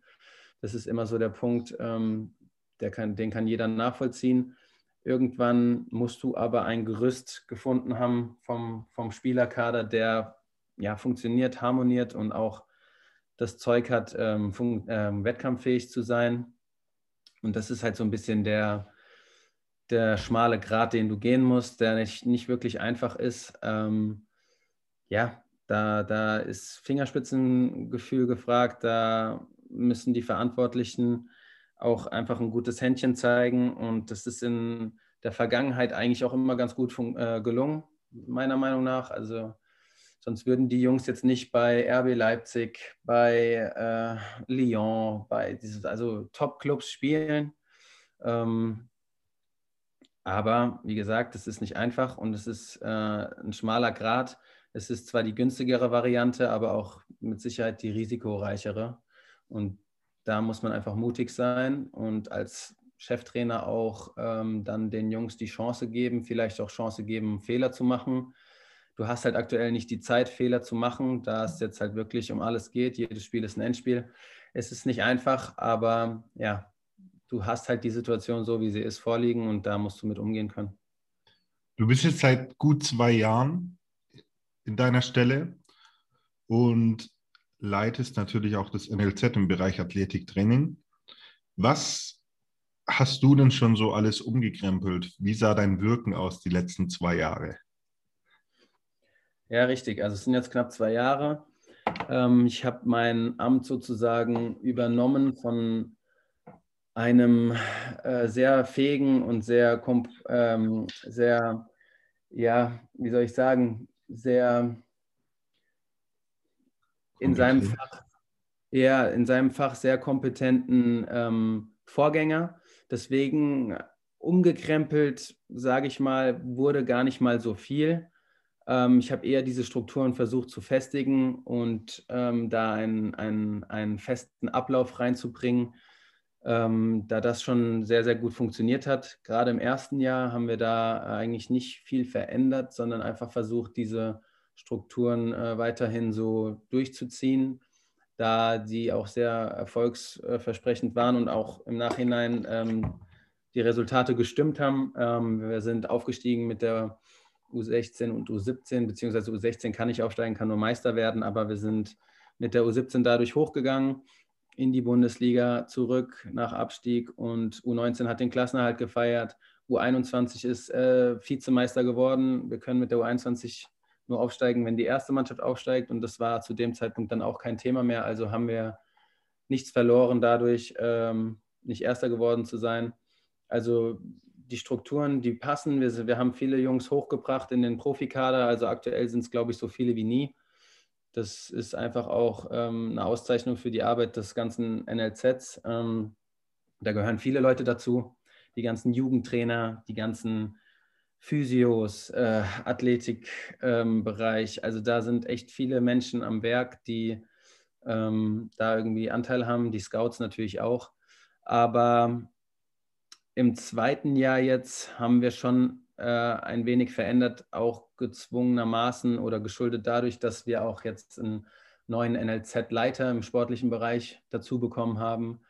Das ist immer so der Punkt, ähm, der kann, den kann jeder nachvollziehen. Irgendwann musst du aber ein Gerüst gefunden haben vom, vom Spielerkader, der ja, funktioniert, harmoniert und auch das Zeug hat, ähm, ähm, wettkampffähig zu sein. Und das ist halt so ein bisschen der, der schmale Grat, den du gehen musst, der nicht, nicht wirklich einfach ist. Ähm, ja, da, da ist Fingerspitzengefühl gefragt, da müssen die Verantwortlichen auch einfach ein gutes Händchen zeigen. Und das ist in der Vergangenheit eigentlich auch immer ganz gut äh, gelungen, meiner Meinung nach. Also sonst würden die Jungs jetzt nicht bei RB Leipzig, bei äh, Lyon, bei dieses, also Top-Clubs spielen. Ähm, aber wie gesagt, es ist nicht einfach und es ist äh, ein schmaler Grad. Es ist zwar die günstigere Variante, aber auch mit Sicherheit die risikoreichere. Und da muss man einfach mutig sein und als Cheftrainer auch ähm, dann den Jungs die Chance geben, vielleicht auch Chance geben, Fehler zu machen. Du hast halt aktuell nicht die Zeit, Fehler zu machen, da es jetzt halt wirklich um alles geht. Jedes Spiel ist ein Endspiel. Es ist nicht einfach, aber ja, du hast halt die Situation so, wie sie ist, vorliegen und da musst du mit umgehen können. Du bist jetzt seit gut zwei Jahren in deiner Stelle und leitest natürlich auch das NLZ im Bereich Athletiktraining. Was hast du denn schon so alles umgekrempelt? Wie sah dein Wirken aus die letzten zwei Jahre? Ja, richtig. Also es sind jetzt knapp zwei Jahre. Ähm, ich habe mein Amt sozusagen übernommen von einem äh, sehr fähigen und sehr, ähm, sehr, ja, wie soll ich sagen, sehr in seinem Fach, ja, in seinem Fach sehr kompetenten ähm, Vorgänger. Deswegen umgekrempelt, sage ich mal, wurde gar nicht mal so viel. Ähm, ich habe eher diese Strukturen versucht zu festigen und ähm, da einen, einen, einen festen Ablauf reinzubringen, ähm, da das schon sehr, sehr gut funktioniert hat. Gerade im ersten Jahr haben wir da eigentlich nicht viel verändert, sondern einfach versucht, diese Strukturen äh, weiterhin so durchzuziehen, da die auch sehr erfolgsversprechend waren und auch im Nachhinein ähm, die Resultate gestimmt haben. Ähm, wir sind aufgestiegen mit der U16 und U17, beziehungsweise U16 kann nicht aufsteigen, kann nur Meister werden, aber wir sind mit der U17 dadurch hochgegangen in die Bundesliga zurück nach Abstieg und U19 hat den Klassenerhalt gefeiert. U21 ist äh, Vizemeister geworden. Wir können mit der U21 nur aufsteigen, wenn die erste Mannschaft aufsteigt und das war zu dem Zeitpunkt dann auch kein Thema mehr. Also haben wir nichts verloren dadurch, ähm, nicht Erster geworden zu sein. Also die Strukturen, die passen. Wir, wir haben viele Jungs hochgebracht in den Profikader. Also aktuell sind es, glaube ich, so viele wie nie. Das ist einfach auch ähm, eine Auszeichnung für die Arbeit des ganzen NLZs. Ähm, da gehören viele Leute dazu, die ganzen Jugendtrainer, die ganzen Physios, äh, Athletikbereich. Ähm, also da sind echt viele Menschen am Werk, die ähm, da irgendwie Anteil haben, die Scouts natürlich auch. Aber im zweiten Jahr jetzt haben wir schon äh, ein wenig verändert, auch gezwungenermaßen oder geschuldet dadurch, dass wir auch jetzt einen neuen NLZ-Leiter im sportlichen Bereich dazu bekommen haben,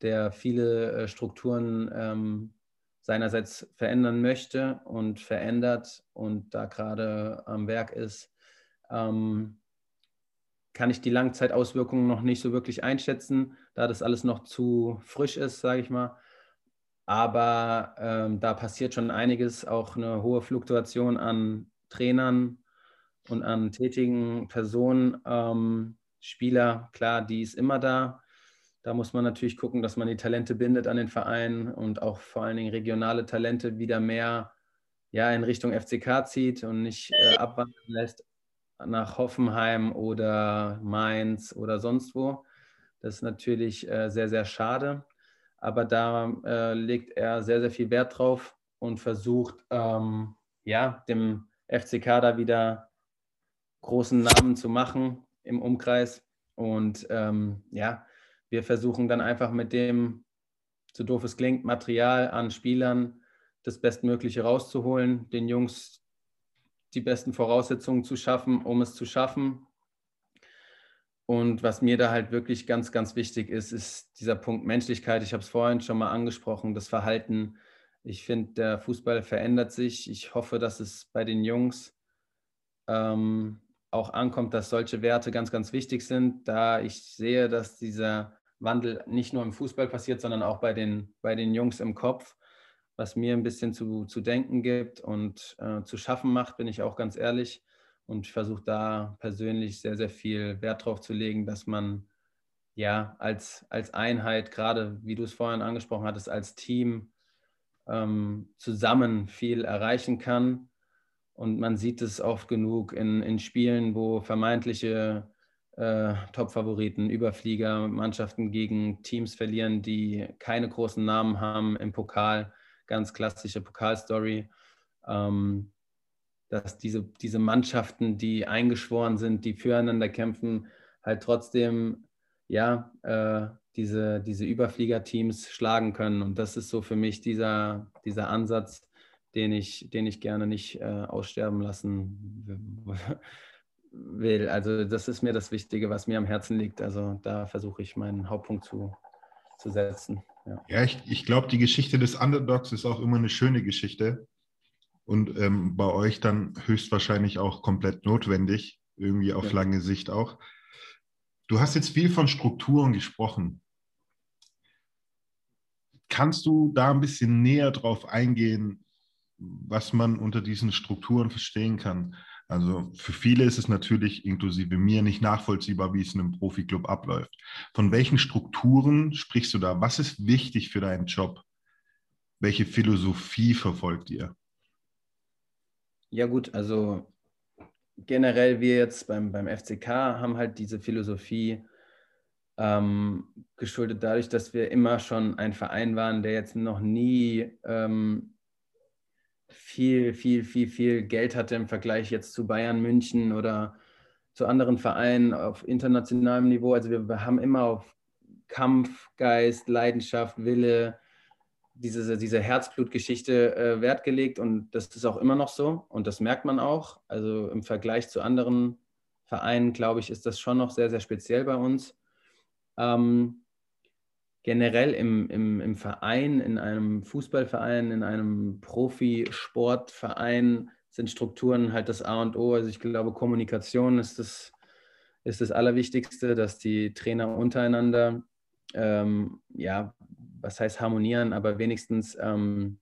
der viele äh, Strukturen ähm, seinerseits verändern möchte und verändert und da gerade am Werk ist. Ähm, kann ich die Langzeitauswirkungen noch nicht so wirklich einschätzen, da das alles noch zu frisch ist, sage ich mal. Aber ähm, da passiert schon einiges, auch eine hohe Fluktuation an Trainern und an tätigen Personen. Ähm, Spieler, klar, die ist immer da. Da muss man natürlich gucken, dass man die Talente bindet an den Verein und auch vor allen Dingen regionale Talente wieder mehr ja, in Richtung FCK zieht und nicht äh, abwandern lässt nach Hoffenheim oder Mainz oder sonst wo. Das ist natürlich äh, sehr, sehr schade aber da äh, legt er sehr, sehr viel Wert drauf und versucht, ähm, ja, dem FCK da wieder großen Namen zu machen im Umkreis. Und ähm, ja, wir versuchen dann einfach mit dem, so doof es klingt, Material an Spielern das Bestmögliche rauszuholen, den Jungs die besten Voraussetzungen zu schaffen, um es zu schaffen. Und was mir da halt wirklich ganz, ganz wichtig ist, ist dieser Punkt Menschlichkeit. Ich habe es vorhin schon mal angesprochen, das Verhalten. Ich finde, der Fußball verändert sich. Ich hoffe, dass es bei den Jungs ähm, auch ankommt, dass solche Werte ganz, ganz wichtig sind, da ich sehe, dass dieser Wandel nicht nur im Fußball passiert, sondern auch bei den, bei den Jungs im Kopf, was mir ein bisschen zu, zu denken gibt und äh, zu schaffen macht, bin ich auch ganz ehrlich und versuche da persönlich sehr, sehr viel Wert drauf zu legen, dass man ja als, als Einheit, gerade wie du es vorhin angesprochen hattest, als Team ähm, zusammen viel erreichen kann. Und man sieht es oft genug in, in Spielen, wo vermeintliche äh, Top-Favoriten, Überflieger, Mannschaften gegen Teams verlieren, die keine großen Namen haben im Pokal. Ganz klassische Pokalstory. Ähm, dass diese, diese Mannschaften, die eingeschworen sind, die füreinander kämpfen, halt trotzdem ja, äh, diese, diese Überfliegerteams schlagen können. Und das ist so für mich dieser, dieser Ansatz, den ich, den ich gerne nicht äh, aussterben lassen will. Also das ist mir das Wichtige, was mir am Herzen liegt. Also da versuche ich meinen Hauptpunkt zu, zu setzen. Ja, ja ich, ich glaube, die Geschichte des Underdogs ist auch immer eine schöne Geschichte und ähm, bei euch dann höchstwahrscheinlich auch komplett notwendig, irgendwie auf ja. lange Sicht auch. Du hast jetzt viel von Strukturen gesprochen. Kannst du da ein bisschen näher drauf eingehen, was man unter diesen Strukturen verstehen kann? Also für viele ist es natürlich, inklusive mir, nicht nachvollziehbar, wie es in einem Profiklub abläuft. Von welchen Strukturen sprichst du da? Was ist wichtig für deinen Job? Welche Philosophie verfolgt ihr? Ja, gut, also generell wir jetzt beim, beim FCK haben halt diese Philosophie ähm, geschuldet dadurch, dass wir immer schon ein Verein waren, der jetzt noch nie ähm, viel, viel, viel, viel Geld hatte im Vergleich jetzt zu Bayern München oder zu anderen Vereinen auf internationalem Niveau. Also wir, wir haben immer auf Kampf, Geist, Leidenschaft, Wille, diese, diese Herzblutgeschichte äh, Wert gelegt und das ist auch immer noch so und das merkt man auch. Also im Vergleich zu anderen Vereinen, glaube ich, ist das schon noch sehr, sehr speziell bei uns. Ähm, generell im, im, im Verein, in einem Fußballverein, in einem Profisportverein sind Strukturen halt das A und O. Also ich glaube, Kommunikation ist das, ist das Allerwichtigste, dass die Trainer untereinander, ähm, ja, was heißt harmonieren, aber wenigstens ähm,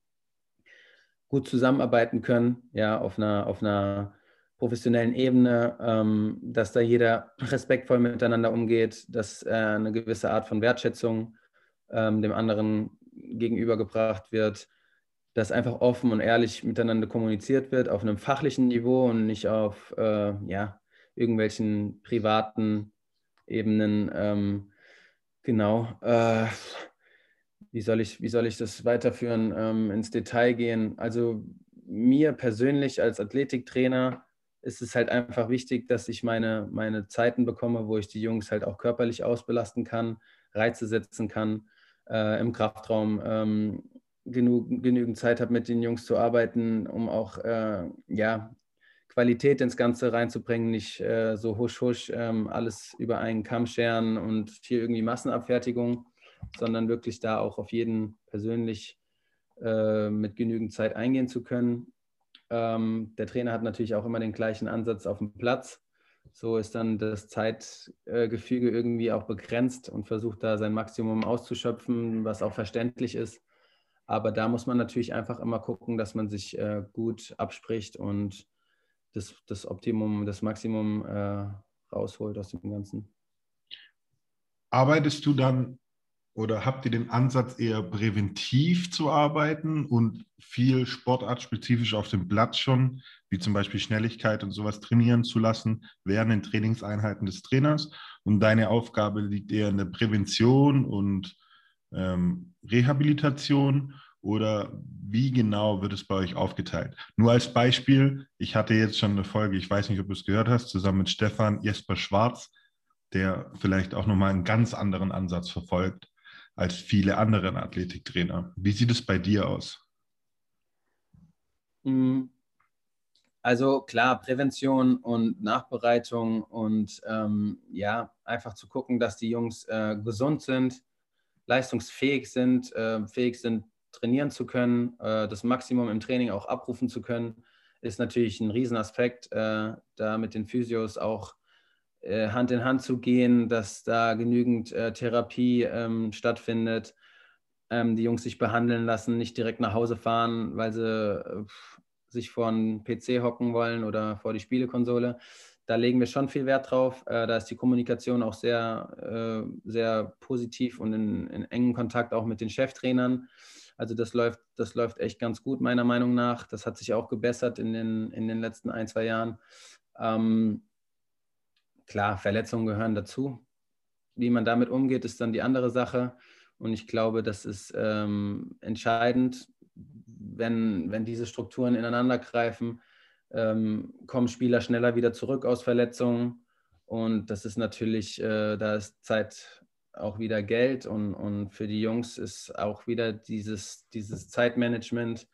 gut zusammenarbeiten können, ja, auf einer, auf einer professionellen Ebene, ähm, dass da jeder respektvoll miteinander umgeht, dass äh, eine gewisse Art von Wertschätzung ähm, dem anderen gegenübergebracht wird, dass einfach offen und ehrlich miteinander kommuniziert wird auf einem fachlichen Niveau und nicht auf äh, ja, irgendwelchen privaten Ebenen. Ähm, genau. Äh, wie, soll ich, wie soll ich das weiterführen, ähm, ins Detail gehen? Also mir persönlich als Athletiktrainer ist es halt einfach wichtig, dass ich meine, meine Zeiten bekomme, wo ich die Jungs halt auch körperlich ausbelasten kann, Reize setzen kann äh, im Kraftraum, ähm, genug, genügend Zeit habe, mit den Jungs zu arbeiten, um auch äh, ja, Qualität ins Ganze reinzubringen, nicht äh, so husch husch ähm, alles über einen Kamm scheren und hier irgendwie Massenabfertigung, sondern wirklich da auch auf jeden persönlich äh, mit genügend Zeit eingehen zu können. Ähm, der Trainer hat natürlich auch immer den gleichen Ansatz auf dem Platz. So ist dann das Zeitgefüge irgendwie auch begrenzt und versucht da sein Maximum auszuschöpfen, was auch verständlich ist. Aber da muss man natürlich einfach immer gucken, dass man sich äh, gut abspricht und das, das Optimum, das Maximum äh, rausholt aus dem Ganzen. Arbeitest du dann oder habt ihr den Ansatz eher präventiv zu arbeiten und viel sportartspezifisch auf dem Platz schon, wie zum Beispiel Schnelligkeit und sowas trainieren zu lassen während den Trainingseinheiten des Trainers? Und deine Aufgabe liegt eher in der Prävention und ähm, Rehabilitation oder wie genau wird es bei euch aufgeteilt? Nur als Beispiel, ich hatte jetzt schon eine Folge, ich weiß nicht, ob du es gehört hast, zusammen mit Stefan Jesper Schwarz, der vielleicht auch nochmal einen ganz anderen Ansatz verfolgt als viele andere Athletiktrainer. Wie sieht es bei dir aus? Mm. Also klar, Prävention und Nachbereitung und ähm, ja, einfach zu gucken, dass die Jungs äh, gesund sind, leistungsfähig sind, äh, fähig sind, trainieren zu können, äh, das Maximum im Training auch abrufen zu können, ist natürlich ein Riesenaspekt, äh, da mit den Physios auch Hand in Hand zu gehen, dass da genügend äh, Therapie ähm, stattfindet, ähm, die Jungs sich behandeln lassen, nicht direkt nach Hause fahren, weil sie äh, sich vor einen PC hocken wollen oder vor die Spielekonsole. Da legen wir schon viel Wert drauf. Äh, da ist die Kommunikation auch sehr, äh, sehr positiv und in, in engem Kontakt auch mit den Cheftrainern. Also das läuft, das läuft echt ganz gut, meiner Meinung nach. Das hat sich auch gebessert in den, in den letzten ein, zwei Jahren. Ähm, klar, Verletzungen gehören dazu. Wie man damit umgeht, ist dann die andere Sache. Und ich glaube, das ist ähm, entscheidend, wenn, wenn diese Strukturen ineinander greifen, ähm, kommen Spieler schneller wieder zurück aus Verletzungen. Und das ist natürlich, äh, da ist Zeit auch wieder Geld und, und für die Jungs ist auch wieder dieses, dieses Zeitmanagement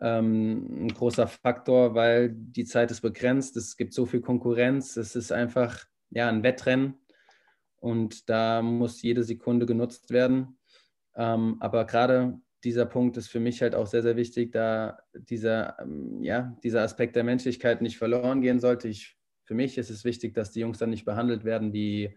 ähm, ein großer Faktor, weil die Zeit ist begrenzt, es gibt so viel Konkurrenz, es ist einfach ja, ein Wettrennen und da muss jede Sekunde genutzt werden. Ähm, aber gerade dieser Punkt ist für mich halt auch sehr, sehr wichtig, da dieser, ähm, ja, dieser Aspekt der Menschlichkeit nicht verloren gehen sollte. Ich, für mich ist es wichtig, dass die Jungs dann nicht behandelt werden wie,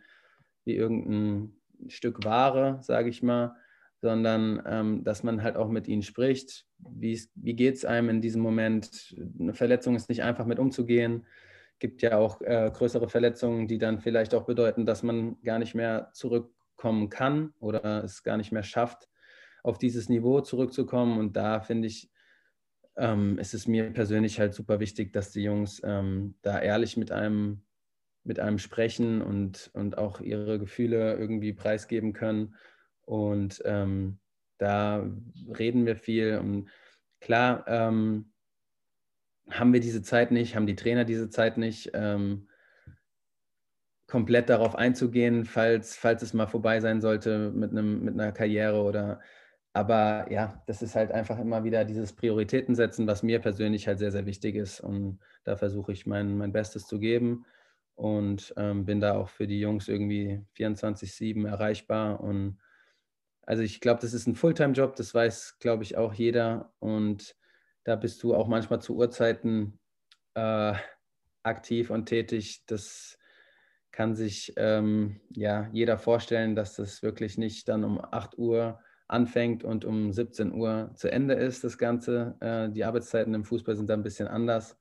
wie irgendein Stück Ware, sage ich mal, sondern ähm, dass man halt auch mit ihnen spricht. Wie, geht es einem in diesem Moment? Eine Verletzung ist nicht einfach mit umzugehen. Es gibt ja auch äh, größere Verletzungen, die dann vielleicht auch bedeuten, dass man gar nicht mehr zurückkommen kann oder es gar nicht mehr schafft, auf dieses Niveau zurückzukommen. Und da finde ich, ähm, ist es mir persönlich halt super wichtig, dass die Jungs ähm, da ehrlich mit einem, mit einem sprechen und, und auch ihre Gefühle irgendwie preisgeben können und ähm, da reden wir viel. Und klar ähm, haben wir diese Zeit nicht, haben die Trainer diese Zeit nicht, ähm, komplett darauf einzugehen, falls, falls es mal vorbei sein sollte mit, einem, mit einer Karriere oder aber ja, das ist halt einfach immer wieder dieses Prioritäten setzen, was mir persönlich halt sehr, sehr wichtig ist. Und da versuche ich mein, mein Bestes zu geben und ähm, bin da auch für die Jungs irgendwie 24-7 erreichbar und Also ich glaube, das ist ein Fulltime-Job, das weiß, glaube ich, auch jeder. Und da bist du auch manchmal zu Uhrzeiten äh, aktiv und tätig. Das kann sich ähm, ja jeder vorstellen, dass das wirklich nicht dann um 8 Uhr anfängt und um 17 Uhr zu Ende ist, das Ganze. Äh, die Arbeitszeiten im Fußball sind da ein bisschen anders,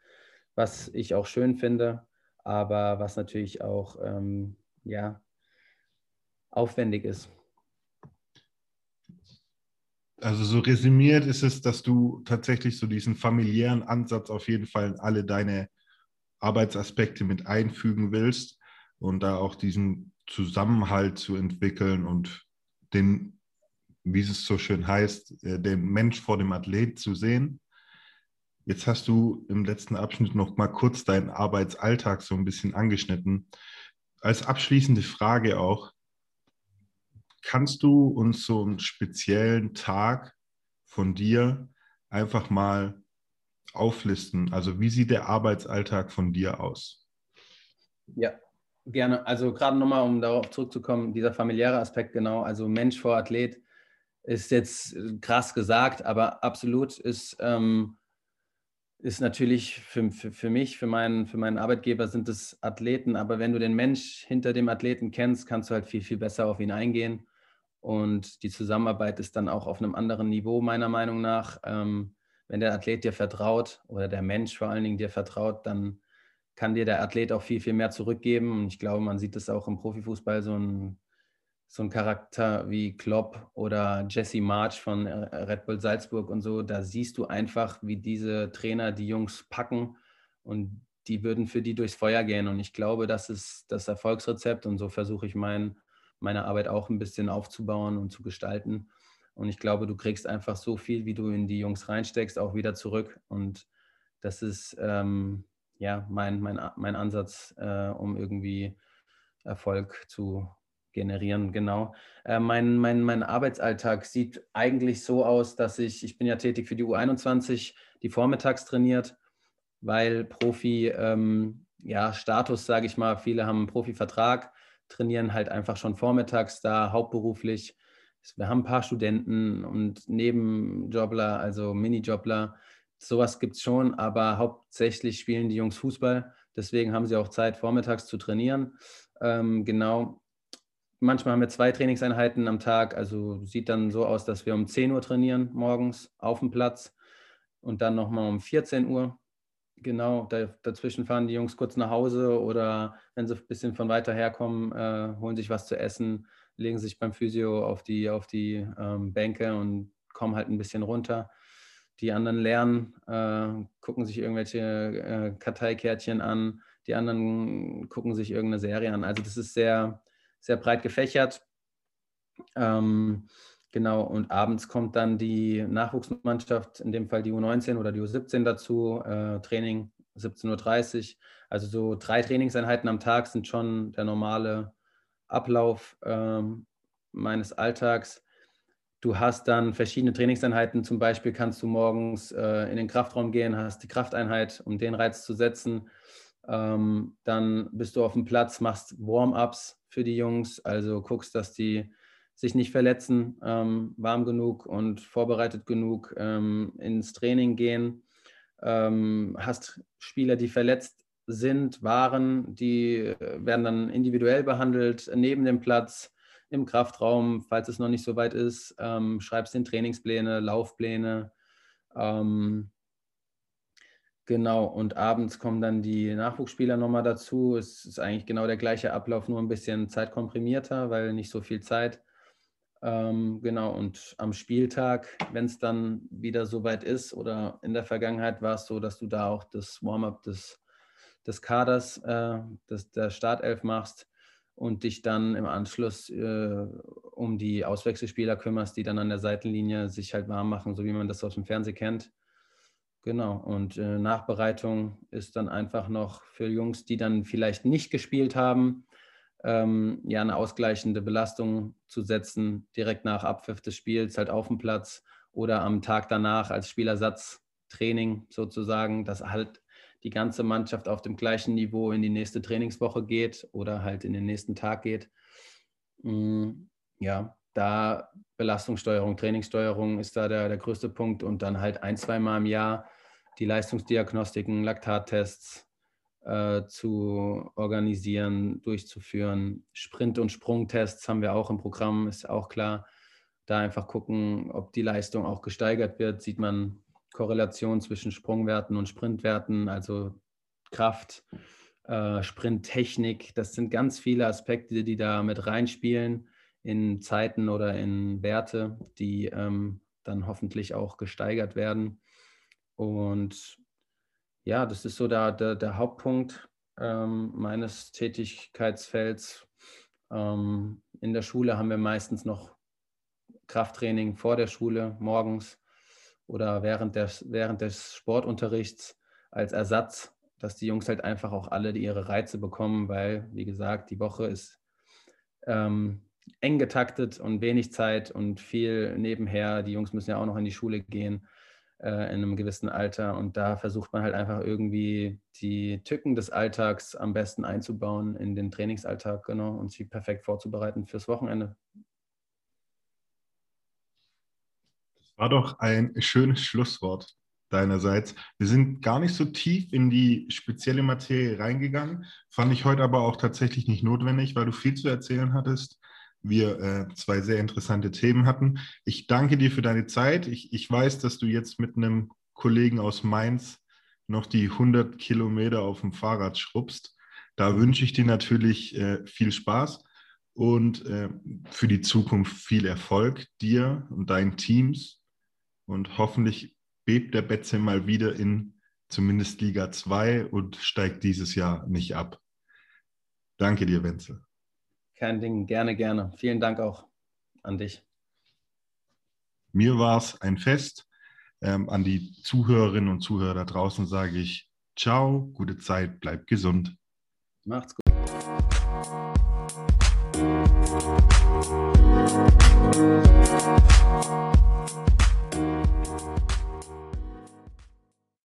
was ich auch schön finde, aber was natürlich auch ähm, ja, aufwendig ist. Also so resümiert ist es, dass du tatsächlich so diesen familiären Ansatz auf jeden Fall in alle deine Arbeitsaspekte mit einfügen willst und da auch diesen Zusammenhalt zu entwickeln und den wie es so schön heißt, äh, den Mensch vor dem Athlet zu sehen. Jetzt hast du im letzten Abschnitt noch mal kurz deinen Arbeitsalltag so ein bisschen angeschnitten. Als abschließende Frage auch, kannst du uns so einen speziellen Tag von dir einfach mal auflisten? Also wie sieht der Arbeitsalltag von dir aus? Ja, gerne. Also gerade nochmal, um darauf zurückzukommen, dieser familiäre Aspekt, genau, also Mensch vor Athlet ist jetzt äh, krass gesagt, aber absolut ist, ähm, ist natürlich für, für, für mich, für meinen, für meinen Arbeitgeber sind es Athleten, aber wenn du den Mensch hinter dem Athleten kennst, kannst du halt viel, viel besser auf ihn eingehen. Und die Zusammenarbeit ist dann auch auf einem anderen Niveau, meiner Meinung nach. Ähm, wenn der Athlet dir vertraut oder der Mensch vor allen Dingen dir vertraut, dann kann dir der Athlet auch viel, viel mehr zurückgeben. Und ich glaube, man sieht das auch im Profifußball, so ein so ein Charakter wie Klopp oder Jesse March von äh, Red Bull Salzburg und so, da siehst du einfach, wie diese Trainer die Jungs packen und die würden für die durchs Feuer gehen. Und ich glaube, das ist das Erfolgsrezept und so versuche ich mein, meine Arbeit auch ein bisschen aufzubauen und zu gestalten. Und ich glaube, du kriegst einfach so viel, wie du in die Jungs reinsteckst, auch wieder zurück. Und das ist ähm, ja mein, mein, mein Ansatz, äh, um irgendwie Erfolg zu generieren, genau. Äh, mein, mein, mein Arbeitsalltag sieht eigentlich so aus, dass ich, ich bin ja tätig für die U21, die vormittags trainiert, weil Profi, ähm, ja, Status, sage ich mal, viele haben einen Profivertrag, trainieren halt einfach schon vormittags da hauptberuflich. Wir haben ein paar Studenten und Nebenjobler, also Minijobler. Sowas gibt es schon, aber hauptsächlich spielen die Jungs Fußball. Deswegen haben sie auch Zeit, vormittags zu trainieren. Ähm, genau manchmal haben wir zwei Trainingseinheiten am Tag. Also sieht dann so aus, dass wir um 10 Uhr trainieren morgens auf dem Platz und dann nochmal um 14 Uhr. Genau, da, dazwischen fahren die Jungs kurz nach Hause oder wenn sie ein bisschen von weiter herkommen, äh, holen sich was zu essen, legen sich beim Physio auf die, auf die ähm, Bänke und kommen halt ein bisschen runter. Die anderen lernen, äh, gucken sich irgendwelche äh, Karteikärtchen an, die anderen gucken sich irgendeine Serie an. Also das ist sehr, sehr breit gefächert. Ähm, genau, und abends kommt dann die Nachwuchsmannschaft, in dem Fall die U19 oder die U17 dazu, äh, Training 17.30 Uhr. Also so drei Trainingseinheiten am Tag sind schon der normale Ablauf ähm, meines Alltags. Du hast dann verschiedene Trainingseinheiten. Zum Beispiel kannst du morgens äh, in den Kraftraum gehen, hast die Krafteinheit, um den Reiz zu setzen. Ähm, dann bist du auf dem Platz, machst Warm-ups für die Jungs, also guckst, dass die sich nicht verletzen, ähm, warm genug und vorbereitet genug ähm, ins Training gehen. Ähm, hast Spieler, die verletzt sind, waren, die äh, werden dann individuell behandelt neben dem Platz im Kraftraum, falls es noch nicht so weit ist. Ähm, schreibst den Trainingspläne, Laufpläne. Ähm, Genau, und abends kommen dann die Nachwuchsspieler nochmal dazu. Es ist eigentlich genau der gleiche Ablauf, nur ein bisschen zeitkomprimierter, weil nicht so viel Zeit. Ähm, genau, und am Spieltag, wenn es dann wieder so weit ist, oder in der Vergangenheit war es so, dass du da auch das Warm-up des, des Kaders, äh, des, der Startelf machst und dich dann im Anschluss äh, um die Auswechselspieler kümmerst, die dann an der Seitenlinie sich halt warm machen, so wie man das aus dem Fernsehen kennt. Genau, und äh, Nachbereitung ist dann einfach noch für Jungs, die dann vielleicht nicht gespielt haben, ähm, ja, eine ausgleichende Belastung zu setzen, direkt nach Abpfiff des Spiels, halt auf dem Platz oder am Tag danach als Spielersatztraining sozusagen, dass halt die ganze Mannschaft auf dem gleichen Niveau in die nächste Trainingswoche geht oder halt in den nächsten Tag geht. Mm, ja, da Belastungssteuerung, Trainingssteuerung ist da der, der größte Punkt und dann halt ein, zweimal im Jahr die Leistungsdiagnostiken, Laktattests äh, zu organisieren, durchzuführen. Sprint- und Sprungtests haben wir auch im Programm, ist auch klar. Da einfach gucken, ob die Leistung auch gesteigert wird. Sieht man Korrelation zwischen Sprungwerten und Sprintwerten, also Kraft, äh, Sprinttechnik. Das sind ganz viele Aspekte, die da mit reinspielen in Zeiten oder in Werte, die ähm, dann hoffentlich auch gesteigert werden. Und ja, das ist so der, der, der Hauptpunkt ähm, meines Tätigkeitsfelds. Ähm, in der Schule haben wir meistens noch Krafttraining vor der Schule morgens oder während des, während des Sportunterrichts als Ersatz, dass die Jungs halt einfach auch alle ihre Reize bekommen, weil, wie gesagt, die Woche ist ähm, eng getaktet und wenig Zeit und viel nebenher. Die Jungs müssen ja auch noch in die Schule gehen äh, in einem gewissen Alter und da versucht man halt einfach irgendwie die Tücken des Alltags am besten einzubauen in den Trainingsalltag, genau, und sie perfekt vorzubereiten fürs Wochenende. Das war doch ein schönes Schlusswort deinerseits. Wir sind gar nicht so tief in die spezielle Materie reingegangen, fand ich heute aber auch tatsächlich nicht notwendig, weil du viel zu erzählen hattest wir äh, zwei sehr interessante Themen hatten. Ich danke dir für deine Zeit. Ich, ich weiß, dass du jetzt mit einem Kollegen aus Mainz noch die 100 Kilometer auf dem Fahrrad schrubbst. Da wünsche ich dir natürlich äh, viel Spaß und äh, für die Zukunft viel Erfolg dir und deinen Teams. Und hoffentlich bebt der Betze mal wieder in zumindest Liga 2 und steigt dieses Jahr nicht ab. Danke dir, Wenzel. Kein Ding, gerne, gerne. Vielen Dank auch an dich. Mir war es ein Fest. Ähm, an die Zuhörerinnen und Zuhörer da draußen sage ich Ciao, gute Zeit, bleibt gesund. Macht's gut.